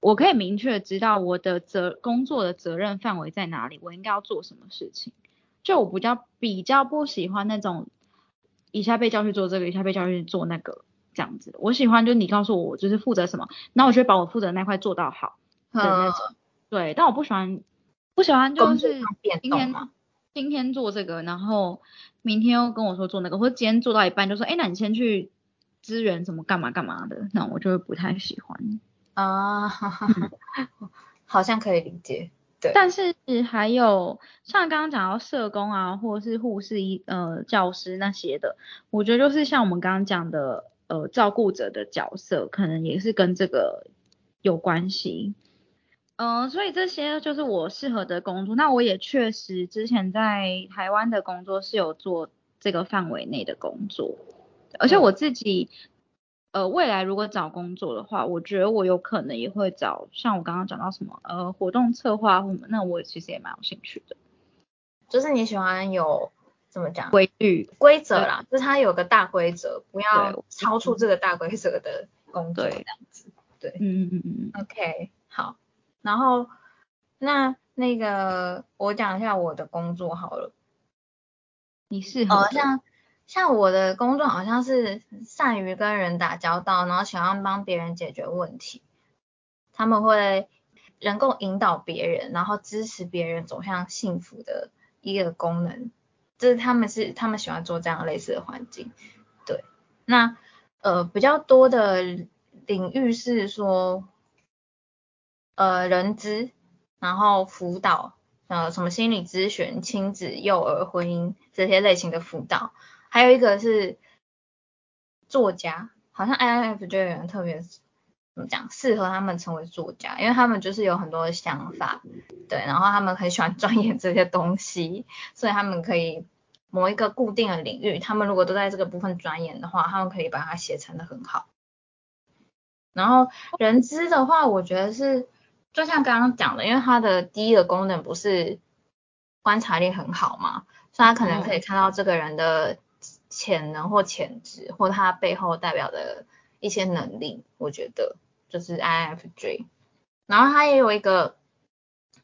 我可以明确知道我的责工作的责任范围在哪里，我应该要做什么事情，就我比较比较不喜欢那种一下被叫去做这个，一下被叫去做那个这样子，我喜欢就是你告诉我我就是负责什么，那我就会把我负责那块做到好的那种。对，但我不喜欢，不喜欢就是今天今天做这个，然后明天又跟我说做那个，或者今天做到一半就说，哎，那你先去支援什么干嘛干嘛的，那我就会不太喜欢啊，好像可以理解。对，但是还有像刚刚讲到社工啊，或者是护士、医呃教师那些的，我觉得就是像我们刚刚讲的，呃，照顾者的角色，可能也是跟这个有关系。嗯，所以这些就是我适合的工作。那我也确实之前在台湾的工作是有做这个范围内的工作，而且我自己呃未来如果找工作的话，我觉得我有可能也会找像我刚刚讲到什么呃活动策划或那我其实也蛮有兴趣的。就是你喜欢有怎么讲规律规则啦，就是它有个大规则，不要超出这个大规则的工作这样子。对，嗯嗯嗯嗯。OK，好，然后那那个我讲一下我的工作好了。你适合像像我的工作好像是善于跟人打交道，然后喜欢帮别人解决问题。他们会能够引导别人，然后支持别人走向幸福的一个功能，就是他们是他们喜欢做这样类似的环境。对，那呃比较多的领域是说呃人资，然后辅导。呃，什么心理咨询、亲子、幼儿、婚姻这些类型的辅导，还有一个是作家，好像 INF 就有人特别怎么讲，适合他们成为作家，因为他们就是有很多的想法，对，然后他们很喜欢 钻研这些东西，所以他们可以某一个固定的领域，他们如果都在这个部分钻研的话，他们可以把它写成的很好。然后人资的话，我觉得是。就像刚刚讲的，因为它的第一个功能不是观察力很好嘛，所以他可能可以看到这个人的潜能或潜质，或他背后代表的一些能力。我觉得就是 INFJ，然后它也有一个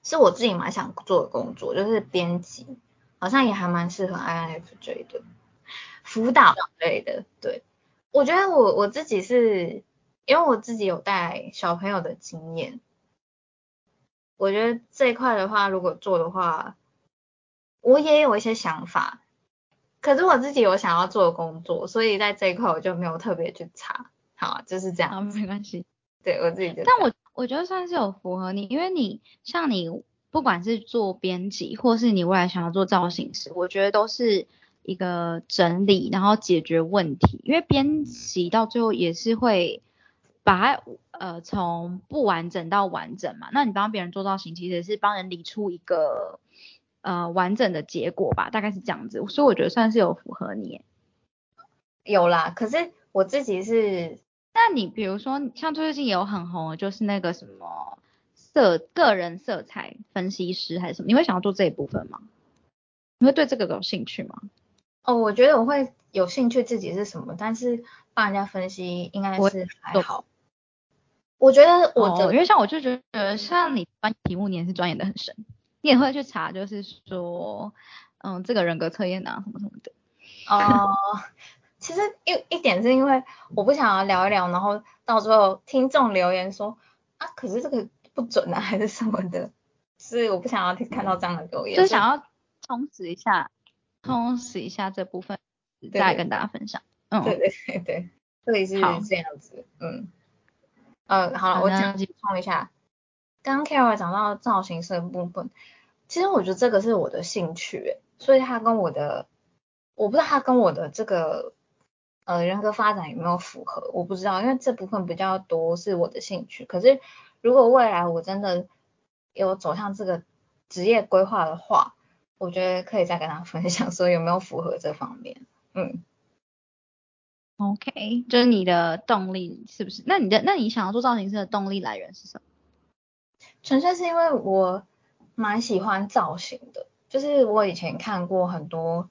是我自己蛮想做的工作，就是编辑，好像也还蛮适合 INFJ 的辅导类的。对，我觉得我我自己是因为我自己有带小朋友的经验。我觉得这一块的话，如果做的话，我也有一些想法。可是我自己有想要做的工作，所以在这一块我就没有特别去查。好，就是这样。没关系。对我自己。但我我觉得算是有符合你，因为你像你不管是做编辑，或是你未来想要做造型师，我觉得都是一个整理，然后解决问题。因为编辑到最后也是会。把它呃从不完整到完整嘛，那你帮别人做造型，其实是帮人理出一个呃完整的结果吧，大概是这样子，所以我觉得算是有符合你。有啦，可是我自己是，那你比如说像最近有很红的就是那个什么色个人色彩分析师还是什么，你会想要做这一部分吗？你会对这个有兴趣吗？哦，我觉得我会有兴趣自己是什么，但是帮人家分析应该是还好。我觉得我的因为像我就觉得像你专题目你也是钻研的很深，你也会去查，就是说，嗯，这个人格测验啊什么什么的。哦，其实一一点是因为我不想要聊一聊，然后到最后听众留言说啊，可是这个不准啊，还是什么的，所以我不想要看到这样的留言。就想要充实一下，充实一下这部分，再跟大家分享。嗯，对对对对，这里是这样子，嗯。呃，好了，我讲补充一下，刚刚 Carol 讲到造型师的部分，其实我觉得这个是我的兴趣，所以他跟我的，我不知道他跟我的这个呃人格发展有没有符合，我不知道，因为这部分比较多是我的兴趣。可是如果未来我真的有走向这个职业规划的话，我觉得可以再跟他分享，说有没有符合这方面，嗯。OK，就是你的动力是不是？那你的，那你想要做造型师的动力来源是什么？纯粹是因为我蛮喜欢造型的，就是我以前看过很多，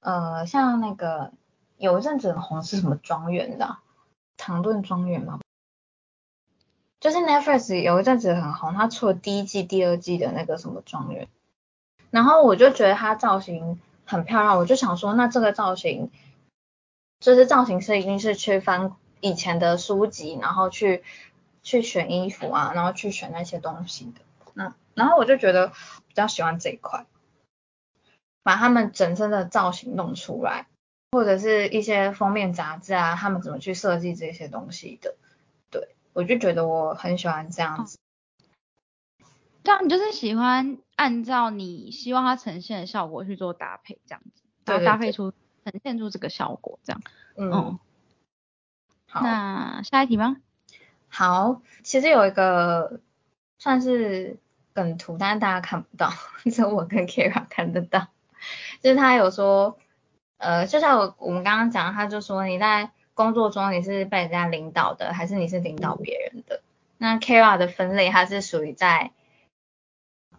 呃，像那个有一阵子很红是什么庄园的，唐顿庄园吗？就是 Netflix 有一阵子很红，他出了第一季、第二季的那个什么庄园，然后我就觉得他造型很漂亮，我就想说，那这个造型。就是造型师一定是去翻以前的书籍，然后去去选衣服啊，然后去选那些东西的。那然后我就觉得比较喜欢这一块，把他们整身的造型弄出来，或者是一些封面杂志啊，他们怎么去设计这些东西的。对，我就觉得我很喜欢这样子。这样你就是喜欢按照你希望它呈现的效果去做搭配，这样子，然后搭配出。呈现出这个效果，这样，嗯，好，那下一题吗？好，其实有一个算是梗图，但是大家看不到，只有我跟 Kira 看得到。就是他有说，呃，就像我我们刚刚讲，他就说你在工作中你是被人家领导的，还是你是领导别人的？那 Kara 的分类，它是属于在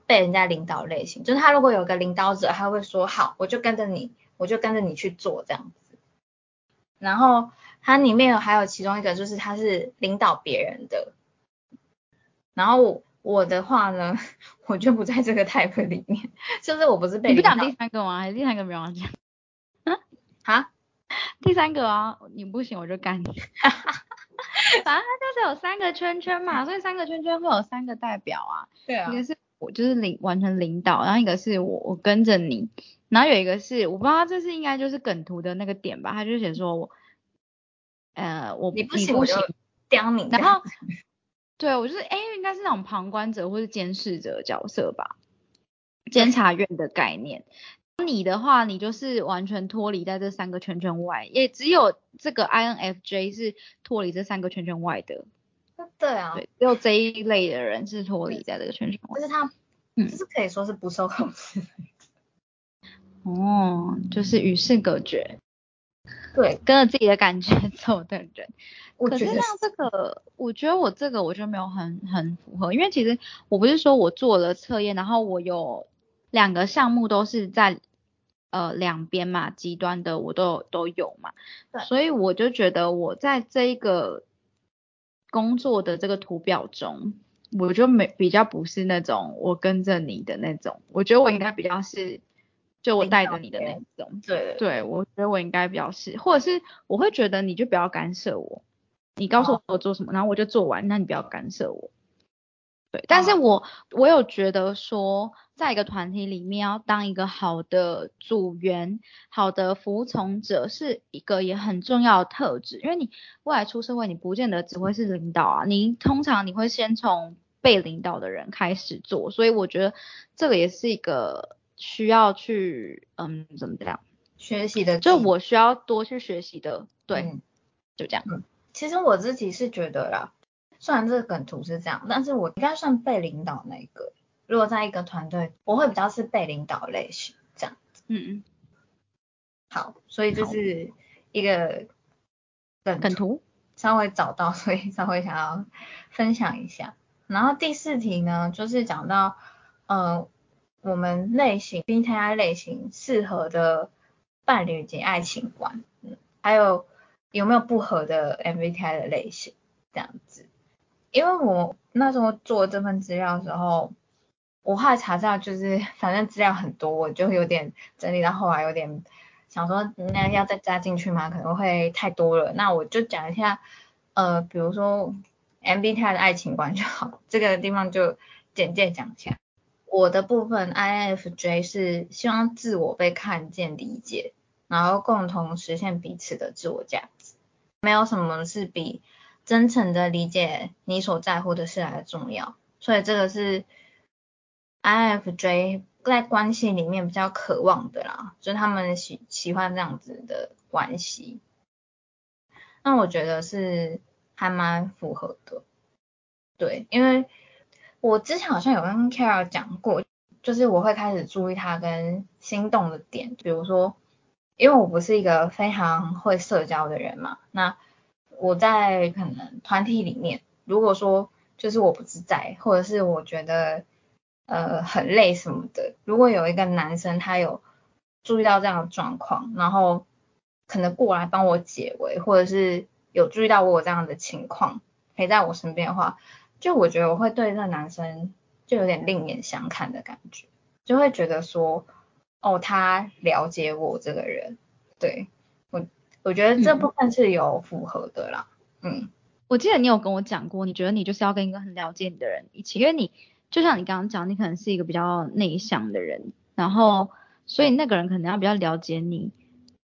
被人家领导类型，就是他如果有个领导者，他会说好，我就跟着你，我就跟着你去做这样子。然后它里面有还有其中一个就是他是领导别人的，然后我的话呢，我就不在这个 type 里面，就是我不是被你不讲第三个吗？还是第三个没有要讲？啊，第三个啊，你不行我就干你。反正它就是有三个圈圈嘛，所以三个圈圈会有三个代表啊。对啊一个是我就是领完全领导，然后一个是我我跟着你，然后有一个是我不知道这是应该就是梗图的那个点吧，他就写说我，呃我你不行我就行，刁你，然后对我就是哎应该是那种旁观者或是监视者的角色吧，监察院的概念。你的话，你就是完全脱离在这三个圈圈外，也只有这个 INFJ 是脱离这三个圈圈外的。对啊，对，只有这一类的人是脱离在这个圈圈外。就是他，嗯就是可以说是不受控制。哦，就是与世隔绝，对，跟着自己的感觉 走的人。可是我觉得像这个，我觉得我这个我就没有很很符合，因为其实我不是说我做了测验，然后我有两个项目都是在呃两边嘛，极端的我都有都有嘛，对。所以我就觉得我在这一个工作的这个图表中，我就没比较不是那种我跟着你的那种，我觉得我应该比较是就我带着你的别那种。对对，我觉得我应该比较是，或者是我会觉得你就不要干涉我，你告诉哦我我做什么，然后我就做完，那你不要干涉我。对，但是哦我我有觉得说，在一个团体里面要当一个好的组员、好的服从者，是一个也很重要的特质，因为你未来出社会，你不见得只会是领导啊，你通常你会先从被领导的人开始做，所以我觉得这个也是一个需要去嗯怎么讲。学习的就我需要多去学习的，对，嗯就这样。其实我自己是觉得啦，虽然这个梗图是这样，但是我应该算被领导那一个。如果在一个团队，我会比较是被领导类型这样。嗯嗯好，所以就是一个梗图，稍微找到，所以稍微想要分享一下。然后第四题呢，就是讲到呃我们类型 BTI 类型适合的伴侣及爱情观，嗯，还有有没有不合的 MBTI 的类型这样子。因为我那时候做这份资料的时候，我后来查到就是反正资料很多，我就有点整理到后来有点想说，那要再加进去吗？可能会太多了。那我就讲一下，呃，比如说 MBTI 的爱情观就好，这个地方就简介讲一下。我的部分 INFJ 是希望自我被看见、理解，然后共同实现彼此的自我价值。没有什么是比真诚的理解你所在乎的事来重要，所以这个是 INFJ 在关系里面比较渴望的啦，就是他们喜喜欢这样子的关系。那我觉得是还蛮符合的，对，因为我之前好像有跟 Kara 讲过，就是我会开始注意他跟心动的点，比如说，因为我不是一个非常会社交的人嘛，那我在可能团体里面，如果说就是我不自在，或者是我觉得呃很累什么的，如果有一个男生他有注意到这样的状况，然后可能过来帮我解围，或者是有注意到我有这样的情况陪在我身边的话，就我觉得我会对这个男生就有点另眼相看的感觉，就会觉得说，哦，他了解我这个人，对我，我觉得这部分是有符合的啦，嗯，我记得你有跟我讲过，你觉得你就是要跟一个很了解你的人一起，因为你就像你刚刚讲，你可能是一个比较内向的人，然后所以那个人可能要比较了解你，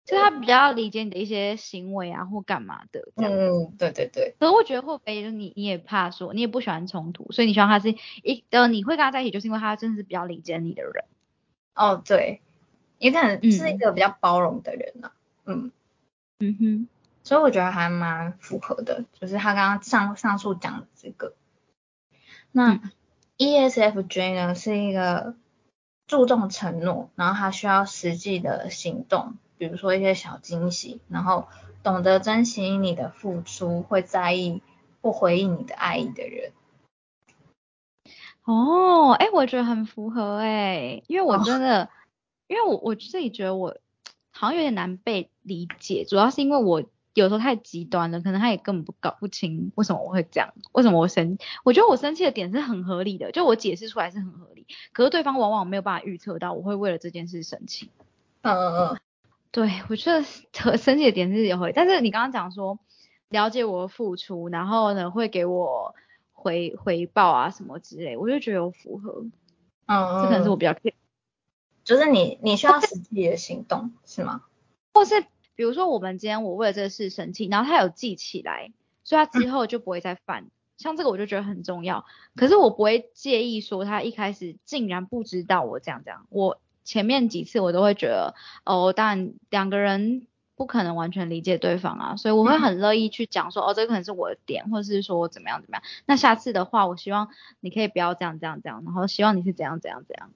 就是他比较理解你的一些行为啊或干嘛的这样。嗯，对对对，可是我觉得会不会就你你也怕说你也不喜欢冲突，所以你希望他是一呃你会跟他在一起，就是因为他真的是比较理解你的人。哦对，也可能是一个比较包容的人啦，嗯。嗯哼，所以我觉得还蛮符合的，就是他刚刚上上述讲的这个。那嗯 ESFJ 呢是一个注重承诺，然后他需要实际的行动比如说一些小惊喜，然后懂得珍惜你的付出，会在意不回应你的爱意的人。哦，哎，我觉得很符合哎，因为我真的，因为我我自己觉得我好像有点难被理解，主要是因为我有时候太极端了，可能他也根本不搞不清为什么我会这样，为什么我生，我觉得我生气的点是很合理的，就我解释出来是很合理，可是对方往往没有办法预测到我会为了这件事生气。嗯嗯嗯，对，我觉得 和生气的点是有但是你刚刚讲说了解我的付出，然后呢会给我。回回报啊什么之类，我就觉得有符合，嗯，这可能是我比较，就是你你需要实际的行动是吗？或是比如说我们今天我为了这个事生气，然后他有记起来，所以他之后就不会再犯，像这个我就觉得很重要。可是我不会介意说他一开始竟然不知道我这样这样，我前面几次我都会觉得，哦，但两个人。不可能完全理解对方啊，所以我会很乐意去讲说，哦，这个可能是我的点，或者是说我怎么样怎么样。那下次的话，我希望你可以不要这样这样这样，然后希望你是怎样怎样怎样。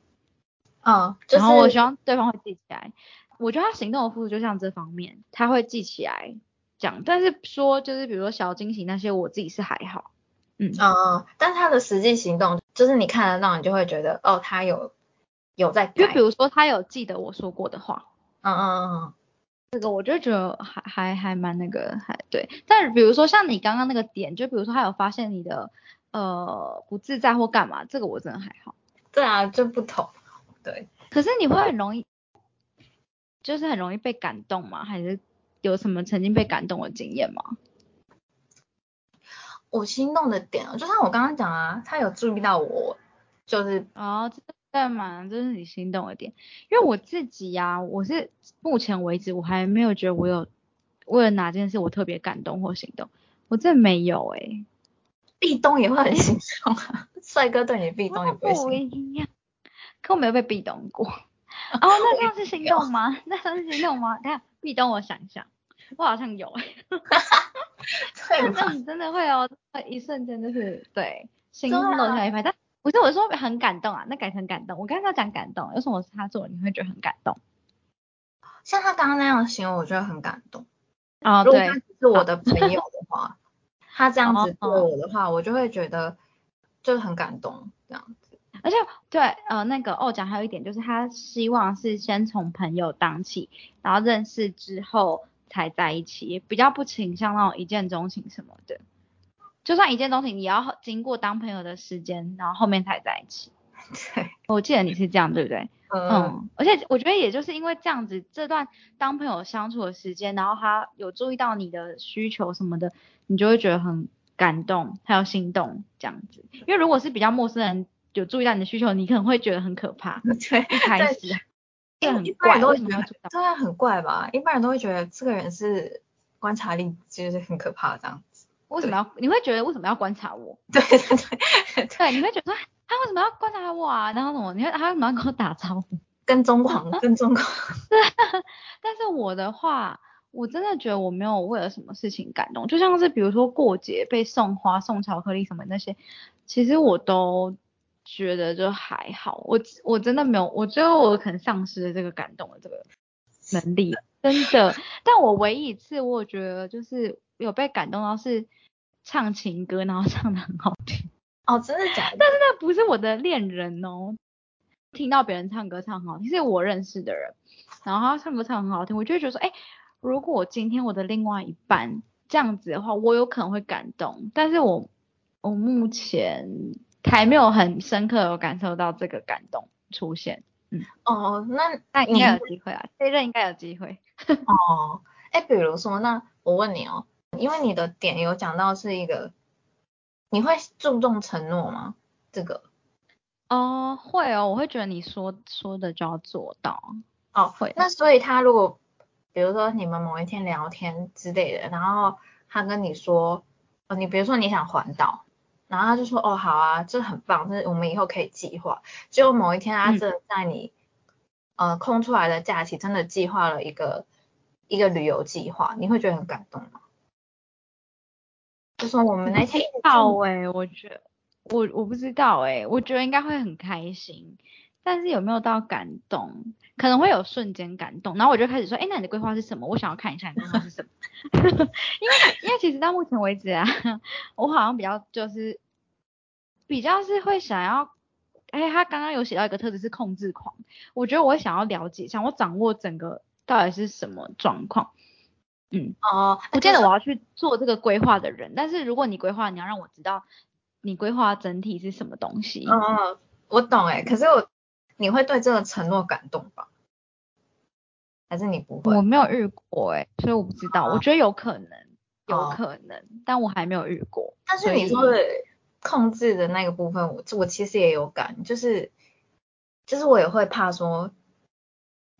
嗯，然后我希望对方会记起来。我觉得他行动的付出就像这方面，他会记起来讲。但是说就是比如说小惊喜那些，我自己是还好。嗯嗯，但他的实际行动，就是你看得到，你就会觉得，哦，他有有在就比如说他有记得我说过的话。嗯嗯嗯嗯。这个我就觉得还还还蛮那个，还对。但是比如说像你刚刚那个点，就比如说他有发现你的呃不自在或干嘛，这个我真的还好。对啊，就不同。对。可是你会很容易，就是很容易被感动吗？还是有什么曾经被感动的经验吗？我心动的点，就像我刚刚讲啊，他有注意到我，就是哦。干嘛？这是你心动的点，因为我自己呀，我是目前为止我还没有觉得我有为了哪件事我特别感动或心动，我真的没有哎。壁咚也会很心动啊，帅哥对你壁咚也不会心动。不一样，可我没有被壁咚过。哦，那这样是心动吗？那算是心动吗？等下壁咚我想一下，我好像有哎。哈哈哈那你真的会哦，会一瞬间就是对心落下一拍，但。不是我说很感动啊，那改成感动。我刚刚讲感动，有什么是他做你会觉得很感动？像他刚刚那样形容，我觉得很感动。啊，对。如果他是我的朋友的话，他这样子对我的话，我就会觉得就是很感动这样子。而且对，呃，那个哦讲还有一点就是他希望是先从朋友当起，然后认识之后才在一起，比较不倾向那种一见钟情什么的。就算一见钟情，也要经过当朋友的时间，然后后面才在一起。对，我记得你是这样，对不对？嗯。而且我觉得也就是因为这样子，这段当朋友相处的时间，然后他有注意到你的需求什么的，你就会觉得很感动，还有心动这样子。因为如果是比较陌生人有注意到你的需求，你可能会觉得很可怕。对，一开始。这很怪，为什么要注意到？对，很怪吧？一般人都会觉得这个人是观察力就是很可怕这样。为什么要？你会觉得为什么要观察我？对 对对，对，你会觉得他为什么要观察我啊？然后什么？你会他为什么要跟我打招呼？跟踪狂，跟踪狂。对，但是我的话，我真的觉得我没有为了什么事情感动，就像是比如说过节被送花、送巧克力什么那些，其实我都觉得就还好。我我真的没有，我觉得我可能丧失了这个感动的这个能力，真的。但我唯一一次，我觉得就是有被感动到是。唱情歌，然后唱的很好听哦，真的假的？但是那不是我的恋人哦。听到别人唱歌唱很好听，是我认识的人，然后他唱歌唱很好听，我就觉得说，哎，如果今天我的另外一半这样子的话，我有可能会感动。但是我我目前还没有很深刻有感受到这个感动出现。嗯，哦，那那应该有机会啊，这任应该有机会。哦，哎，比如说，那我问你哦。因为你的点有讲到是一个，你会注重承诺吗？这个？哦，会哦，我会觉得你说说的就要做到。哦，会。那所以他如果，比如说你们某一天聊天之类的，然后他跟你说，哦，你比如说你想环岛，然后他就说，哦，好啊，这很棒，这我们以后可以计划。结果某一天他真的在你，呃，空出来的假期真的计划了一个一个旅游计划，你会觉得很感动吗？就说我们那天到哎，我觉得我我不知道哎，我觉得应该会很开心，但是有没有到感动？可能会有瞬间感动，然后我就开始说，哎，那你的规划是什么？我想要看一下你的规划是什么。因为因为其实到目前为止啊，我好像比较就是比较是会想要，哎，他刚刚有写到一个特质是控制狂，我觉得我想要了解，想我掌握整个到底是什么状况。嗯，哦，不见得我要去做这个规划的人，但是如果你规划，你要让我知道你规划整体是什么东西。嗯，我懂哎，可是我。你会对这个承诺感动吧？还是你不会？我没有遇过哎，所以我不知道。我觉得有可能，有可能，但我还没有遇过。但是你说的控制的那个部分，我我其实也有感，就是就是我也会怕说，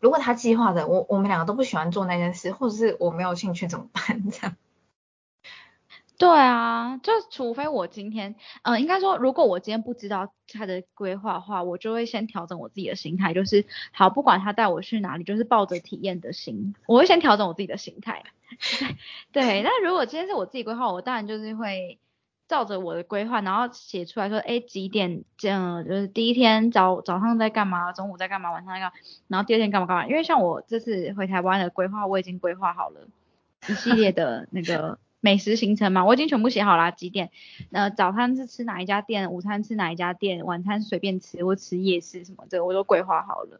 如果他计划的我我们两个都不喜欢做那件事，或者是我没有兴趣怎么办？这样。对啊，就除非我今天，嗯，应该说，如果我今天不知道他的规划的话，我就会先调整我自己的心态，就是好，不管他带我去哪里，就是抱着体验的心，我会先调整我自己的心态。对，那如果今天是我自己规划，我当然就是会照着我的规划，然后写出来说，哎，几点，这样就是第一天早早上在干嘛，中午在干嘛，晚上在干嘛，然后第二天干嘛干嘛。因为像我这次回台湾的规划，我已经规划好了一系列的那个。美食行程嘛，我已经全部写好了，几点？呃，早餐是吃哪一家店，午餐吃哪一家店，晚餐随便吃或吃夜市什么，这个我都规划好了。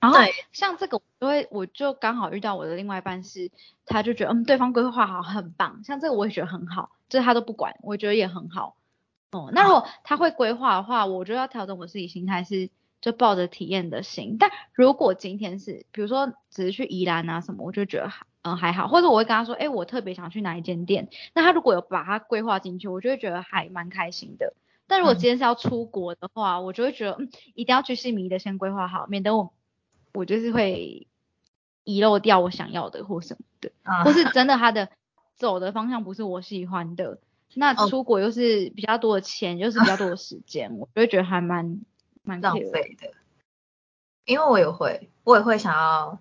然后像这个，因为我就刚好遇到我的另外一半是，他就觉得嗯，对方规划好很棒，像这个我也觉得很好，就是他都不管，我觉得也很好。哦，那如果他会规划的话，我就要调整我自己心态，是就抱着体验的心。但如果今天是，比如说只是去宜兰啊什么，我就觉得好。嗯，还好，或者我会跟他说，哎，我特别想去哪一间店，那他如果有把它规划进去，我就会觉得还蛮开心的。但如果今天是要出国的话，我就会觉得，嗯，一定要去细迷的先规划好，免得我我就是会遗漏掉我想要的或什么的，或是真的他的走的方向不是我喜欢的，那出国又是比较多的钱，又是比较多的时间，我就会觉得还蛮蛮浪费的。因为我也会，我也会想要。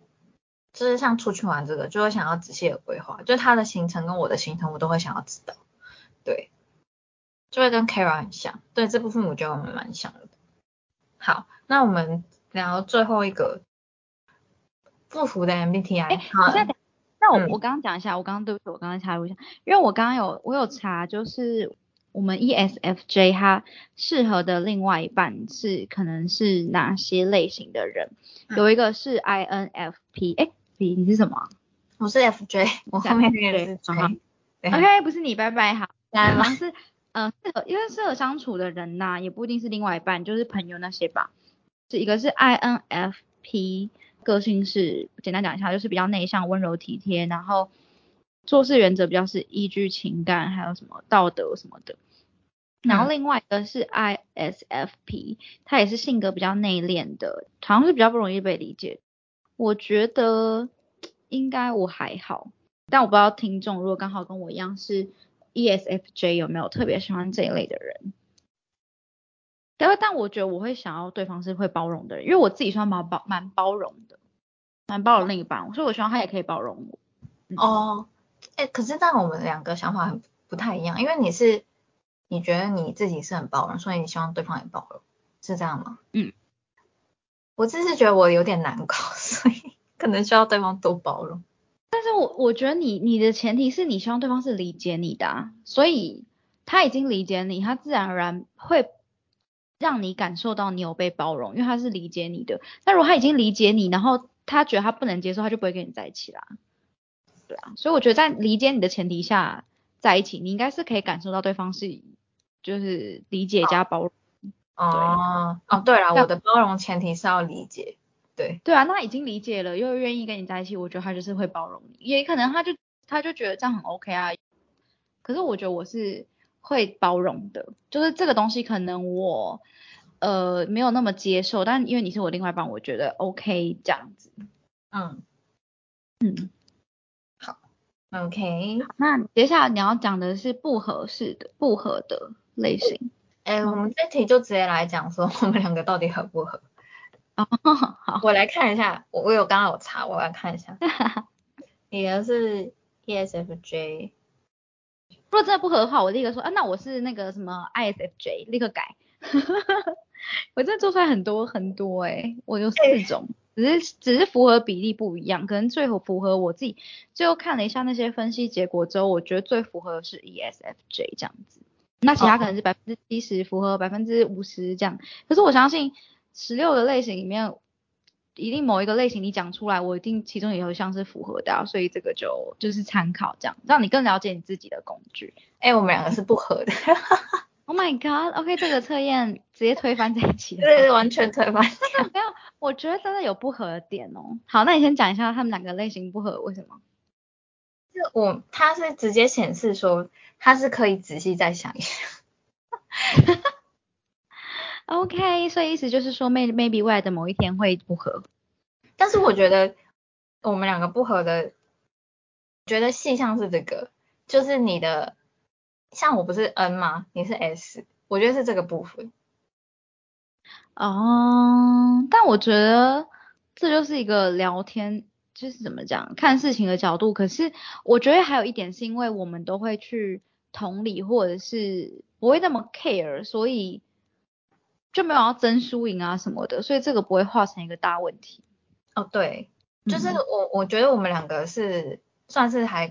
就是像出去玩这个，就会想要仔细的规划，就他的行程跟我的行程，我都会想要知道，对，就会跟 Kara 很像，对这部分我觉得我们蛮像的。好，那我们聊最后一个不符的 MBTI。好，那我我刚刚讲一下，我刚刚对不起，我刚刚插入一下，因为我刚刚有我有查，就是我们 ESFJ 它适合的另外一半是可能是哪些类型的人，有一个是 INFP，哎。你是什么？我是 FJ，我后面那个是 J。OK，不是你，拜拜好。然后是，嗯，适合，因为适合相处的人呐，也不一定是另外一半，就是朋友那些吧。是一个是 INFP，个性是简单讲一下，就是比较内向、温柔体贴，然后做事原则比较是依据情感，还有什么道德什么的。然后另外一个是 ISFP，他也是性格比较内敛的，好像是比较不容易被理解。我觉得应该我还好，但我不知道听众如果刚好跟我一样是 ESFJ 有没有特别喜欢这一类的人。但但我觉得我会想要对方是会包容的人，因为我自己算蛮包蛮包容的，蛮包容另一半，所以我希望他也可以包容我。哦，哎，可是但我们两个想法很不太一样，因为你是你觉得你自己是很包容，所以你希望对方也包容，是这样吗？嗯。我只是觉得我有点难搞，所以可能需要对方多包容。但是我我觉得你你的前提是你希望对方是理解你的，所以他已经理解你，他自然而然会让你感受到你有被包容，因为他是理解你的。那如果他已经理解你，然后他觉得他不能接受，他就不会跟你在一起啦。对啊，所以我觉得在理解你的前提下在一起，你应该是可以感受到对方是就是理解加包容。哦哦，对了，我的包容前提是要理解，对对啊，那已经理解了，又愿意跟你在一起，我觉得他就是会包容你，也可能他就他就觉得这样很 OK 啊。可是我觉得我是会包容的，就是这个东西可能我呃没有那么接受，但因为你是我另外一半，我觉得 OK 这样子。嗯嗯，好，OK。那接下来你要讲的是不合适的、不合的类型。哎，我们这题就直接来讲说我们两个到底合不合？哦，好，我来看一下，我我有刚刚有查，我来看一下。你的是 ESFJ，如果真的不合的话，我立刻说啊，那我是那个什么 ISFJ，立刻改。我真的做出来很多很多哎，我有四种，只是只是符合比例不一样，可能最后符合我自己。最后看了一下那些分析结果之后，我觉得最符合的是 ESFJ 这样子。那其他可能是百分之七十符合百分之五十这样。可是我相信十六个类型里面，一定某一个类型你讲出来，我一定其中也有一项是符合的，所以这个就就是参考这样，让你更了解你自己的工具。哎，我们两个是不合的。Oh my god！OK，这个测验直接推翻在一起。对，完全推翻。没有，我觉得真的有不合的点哦。好，那你先讲一下他们两个类型不合为什么？就我，他是直接显示说他是可以仔细再想一下。OK，所以意思就是说，maybe maybe 未来的某一天会不合。但是我觉得我们两个不合的，觉得细项是这个，就是你的。像我不是 N 吗？你是 S，我觉得是这个部分。哦，但我觉得这就是一个聊天，就是怎么讲，看事情的角度。可是我觉得还有一点是因为我们都会去同理，或者是不会那么 care，所以就没有要争输赢啊什么的，所以这个不会化成一个大问题。哦，对，就是我我觉得我们两个是算是还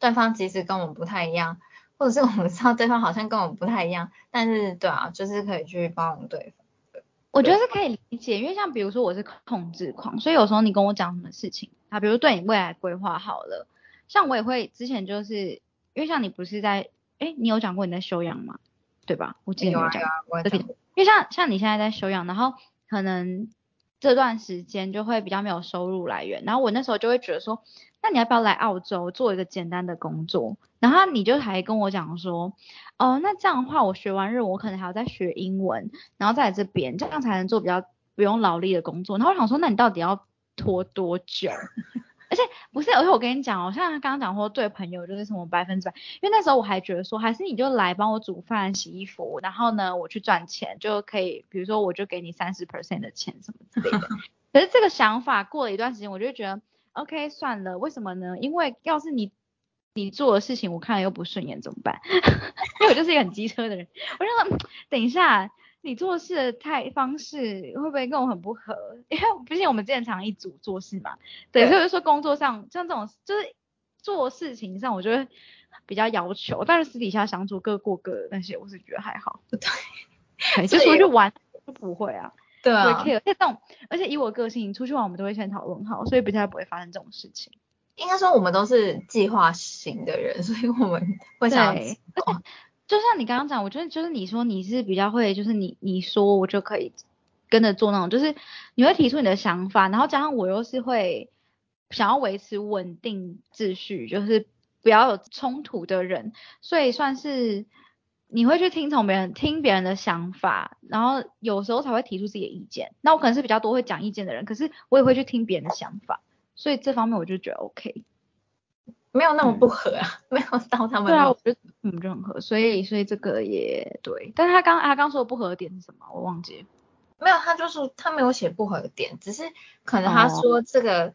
对方即使跟我们不太一样。或者是我们知道对方好像跟我们不太一样，但是对啊，就是可以去包容对方。我觉得是可以理解，因为像比如说我是控制狂，所以有时候你跟我讲什么事情啊，比如对你未来规划好了，像我也会之前就是因为像你不是在，哎，你有讲过你在休养吗？对吧？我记得有讲。就像像你现在在休养，然后可能这段时间就会比较没有收入来源，然后我那时候就会觉得说。那你要不要来澳洲做一个简单的工作？然后你就还跟我讲说，哦，那这样的话，我学完日文，我可能还要再学英文，然后再来这边，这样才能做比较不用劳力的工作。然后我想说，那你到底要拖多久？而且不是，而且我跟你讲哦，像他刚刚讲说，对朋友就是什么百分之百，因为那时候我还觉得说，还是你就来帮我煮饭、洗衣服，然后呢，我去赚钱就可以，比如说我就给你三十 percent 的钱什么之类的。可是这个想法过了一段时间，我就觉得。OK，算了，为什么呢？因为要是你你做的事情我看了又不顺眼怎么办？因为我就是一个很机车的人，我就说等一下你做事的态方式会不会跟我很不合？因为毕竟我们之前常一组做事嘛，对，所以就说工作上像这种就是做事情上我觉得比较要求，但是私底下相处各过各的那些我是觉得还好，对，就出去玩就不会啊。对啊，而且这种，而且以我个性，出去玩我们都会先讨论好，所以比较不会发生这种事情。应该说我们都是计划型的人，所以我们会想。就像你刚刚讲，我觉得就是你说你是比较会，就是你你说我就可以跟着做那种，就是你会提出你的想法，然后加上我又是会想要维持稳定秩序，就是不要有冲突的人，所以算是。你会去听从别人听别人的想法，然后有时候才会提出自己的意见。那我可能是比较多会讲意见的人，可是我也会去听别人的想法，所以这方面我就觉得 OK，没有那么不合啊，没有到他们。对啊，我觉得我们就很合，所以所以这个也对。但是他刚他刚说的不合的点是什么？我忘记。没有，他就是他没有写不合的点，只是可能他说这个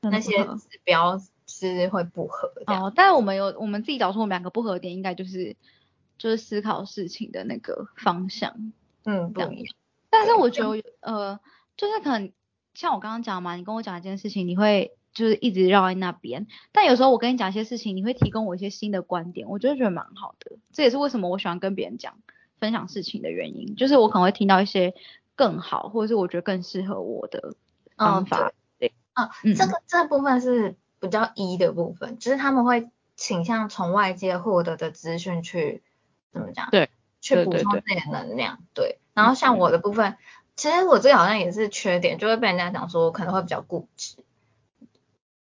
那些指标是会不合的。哦，但是我们有我们自己找出我们两个不合的点，应该就是。就是思考事情的那个方向，嗯，不一样。但是我觉得，呃，就是可能像我刚刚讲嘛，你跟我讲一件事情，你会就是一直绕在那边。但有时候我跟你讲一些事情，你会提供我一些新的观点，我就觉得蛮好的。这也是为什么我喜欢跟别人讲分享事情的原因，就是我可能会听到一些更好，或者是我觉得更适合我的方法。对，啊，这个这部分是比较一的部分，就是他们会倾向从外界获得的资讯去。怎么讲？对，去补充自己的能量。对，然后像我的部分，其实我这个好像也是缺点，就会被人家讲说我可能会比较固执。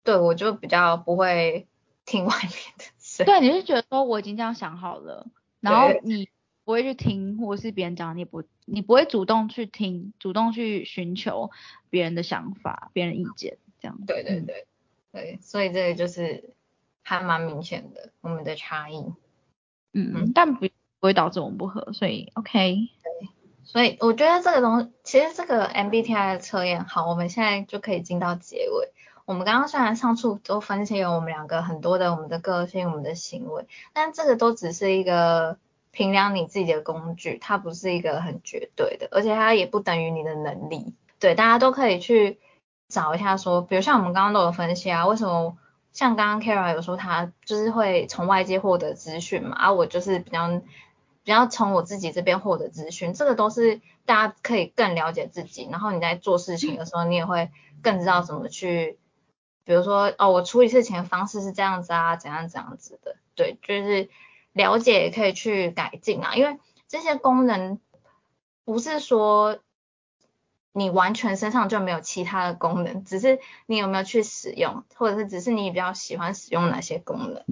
对，我就比较不会听外面的声。对，你是觉得说我已经这样想好了，然后你不会去听，或者是别人讲你不，你不会主动去听，主动去寻求别人的想法、别人意见这样。对对对对，所以这个就是还蛮明显的我们的差异。嗯嗯，但不。不会导致我们不合，所以 OK。对，所以我觉得这个东西，其实这个 MBTI 的测验，好，我们现在就可以进到结尾。我们刚刚虽然上述都分析了我们两个很多的我们的个性、我们的行为，但这个都只是一个评量你自己的工具，它不是一个很绝对的，而且它也不等于你的能力。对，大家都可以去找一下说，比如像我们刚刚都有分析啊，为什么像刚刚 Kara 有说他就是会从外界获得资讯嘛，啊，我就是比较比较从我自己这边获得资讯，这个都是大家可以更了解自己，然后你在做事情的时候，你也会更知道怎么去，比如说哦，我处理事情的方式是这样子啊，怎样怎样子的，对，就是。了解也可以去改进啊，因为这些功能不是说你完全身上就没有其他的功能，只是你有没有去使用，或者是只是你比较喜欢使用哪些功能。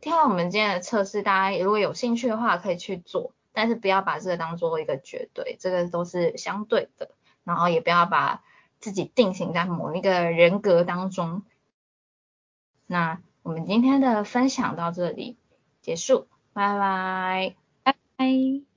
听完我们今天的测试，大家如果有兴趣的话可以去做，但是不要把这个当做一个绝对，这个都是相对的，然后也不要把自己定型在某一个人格当中。那我们今天的分享到这里。结束，拜拜，拜拜。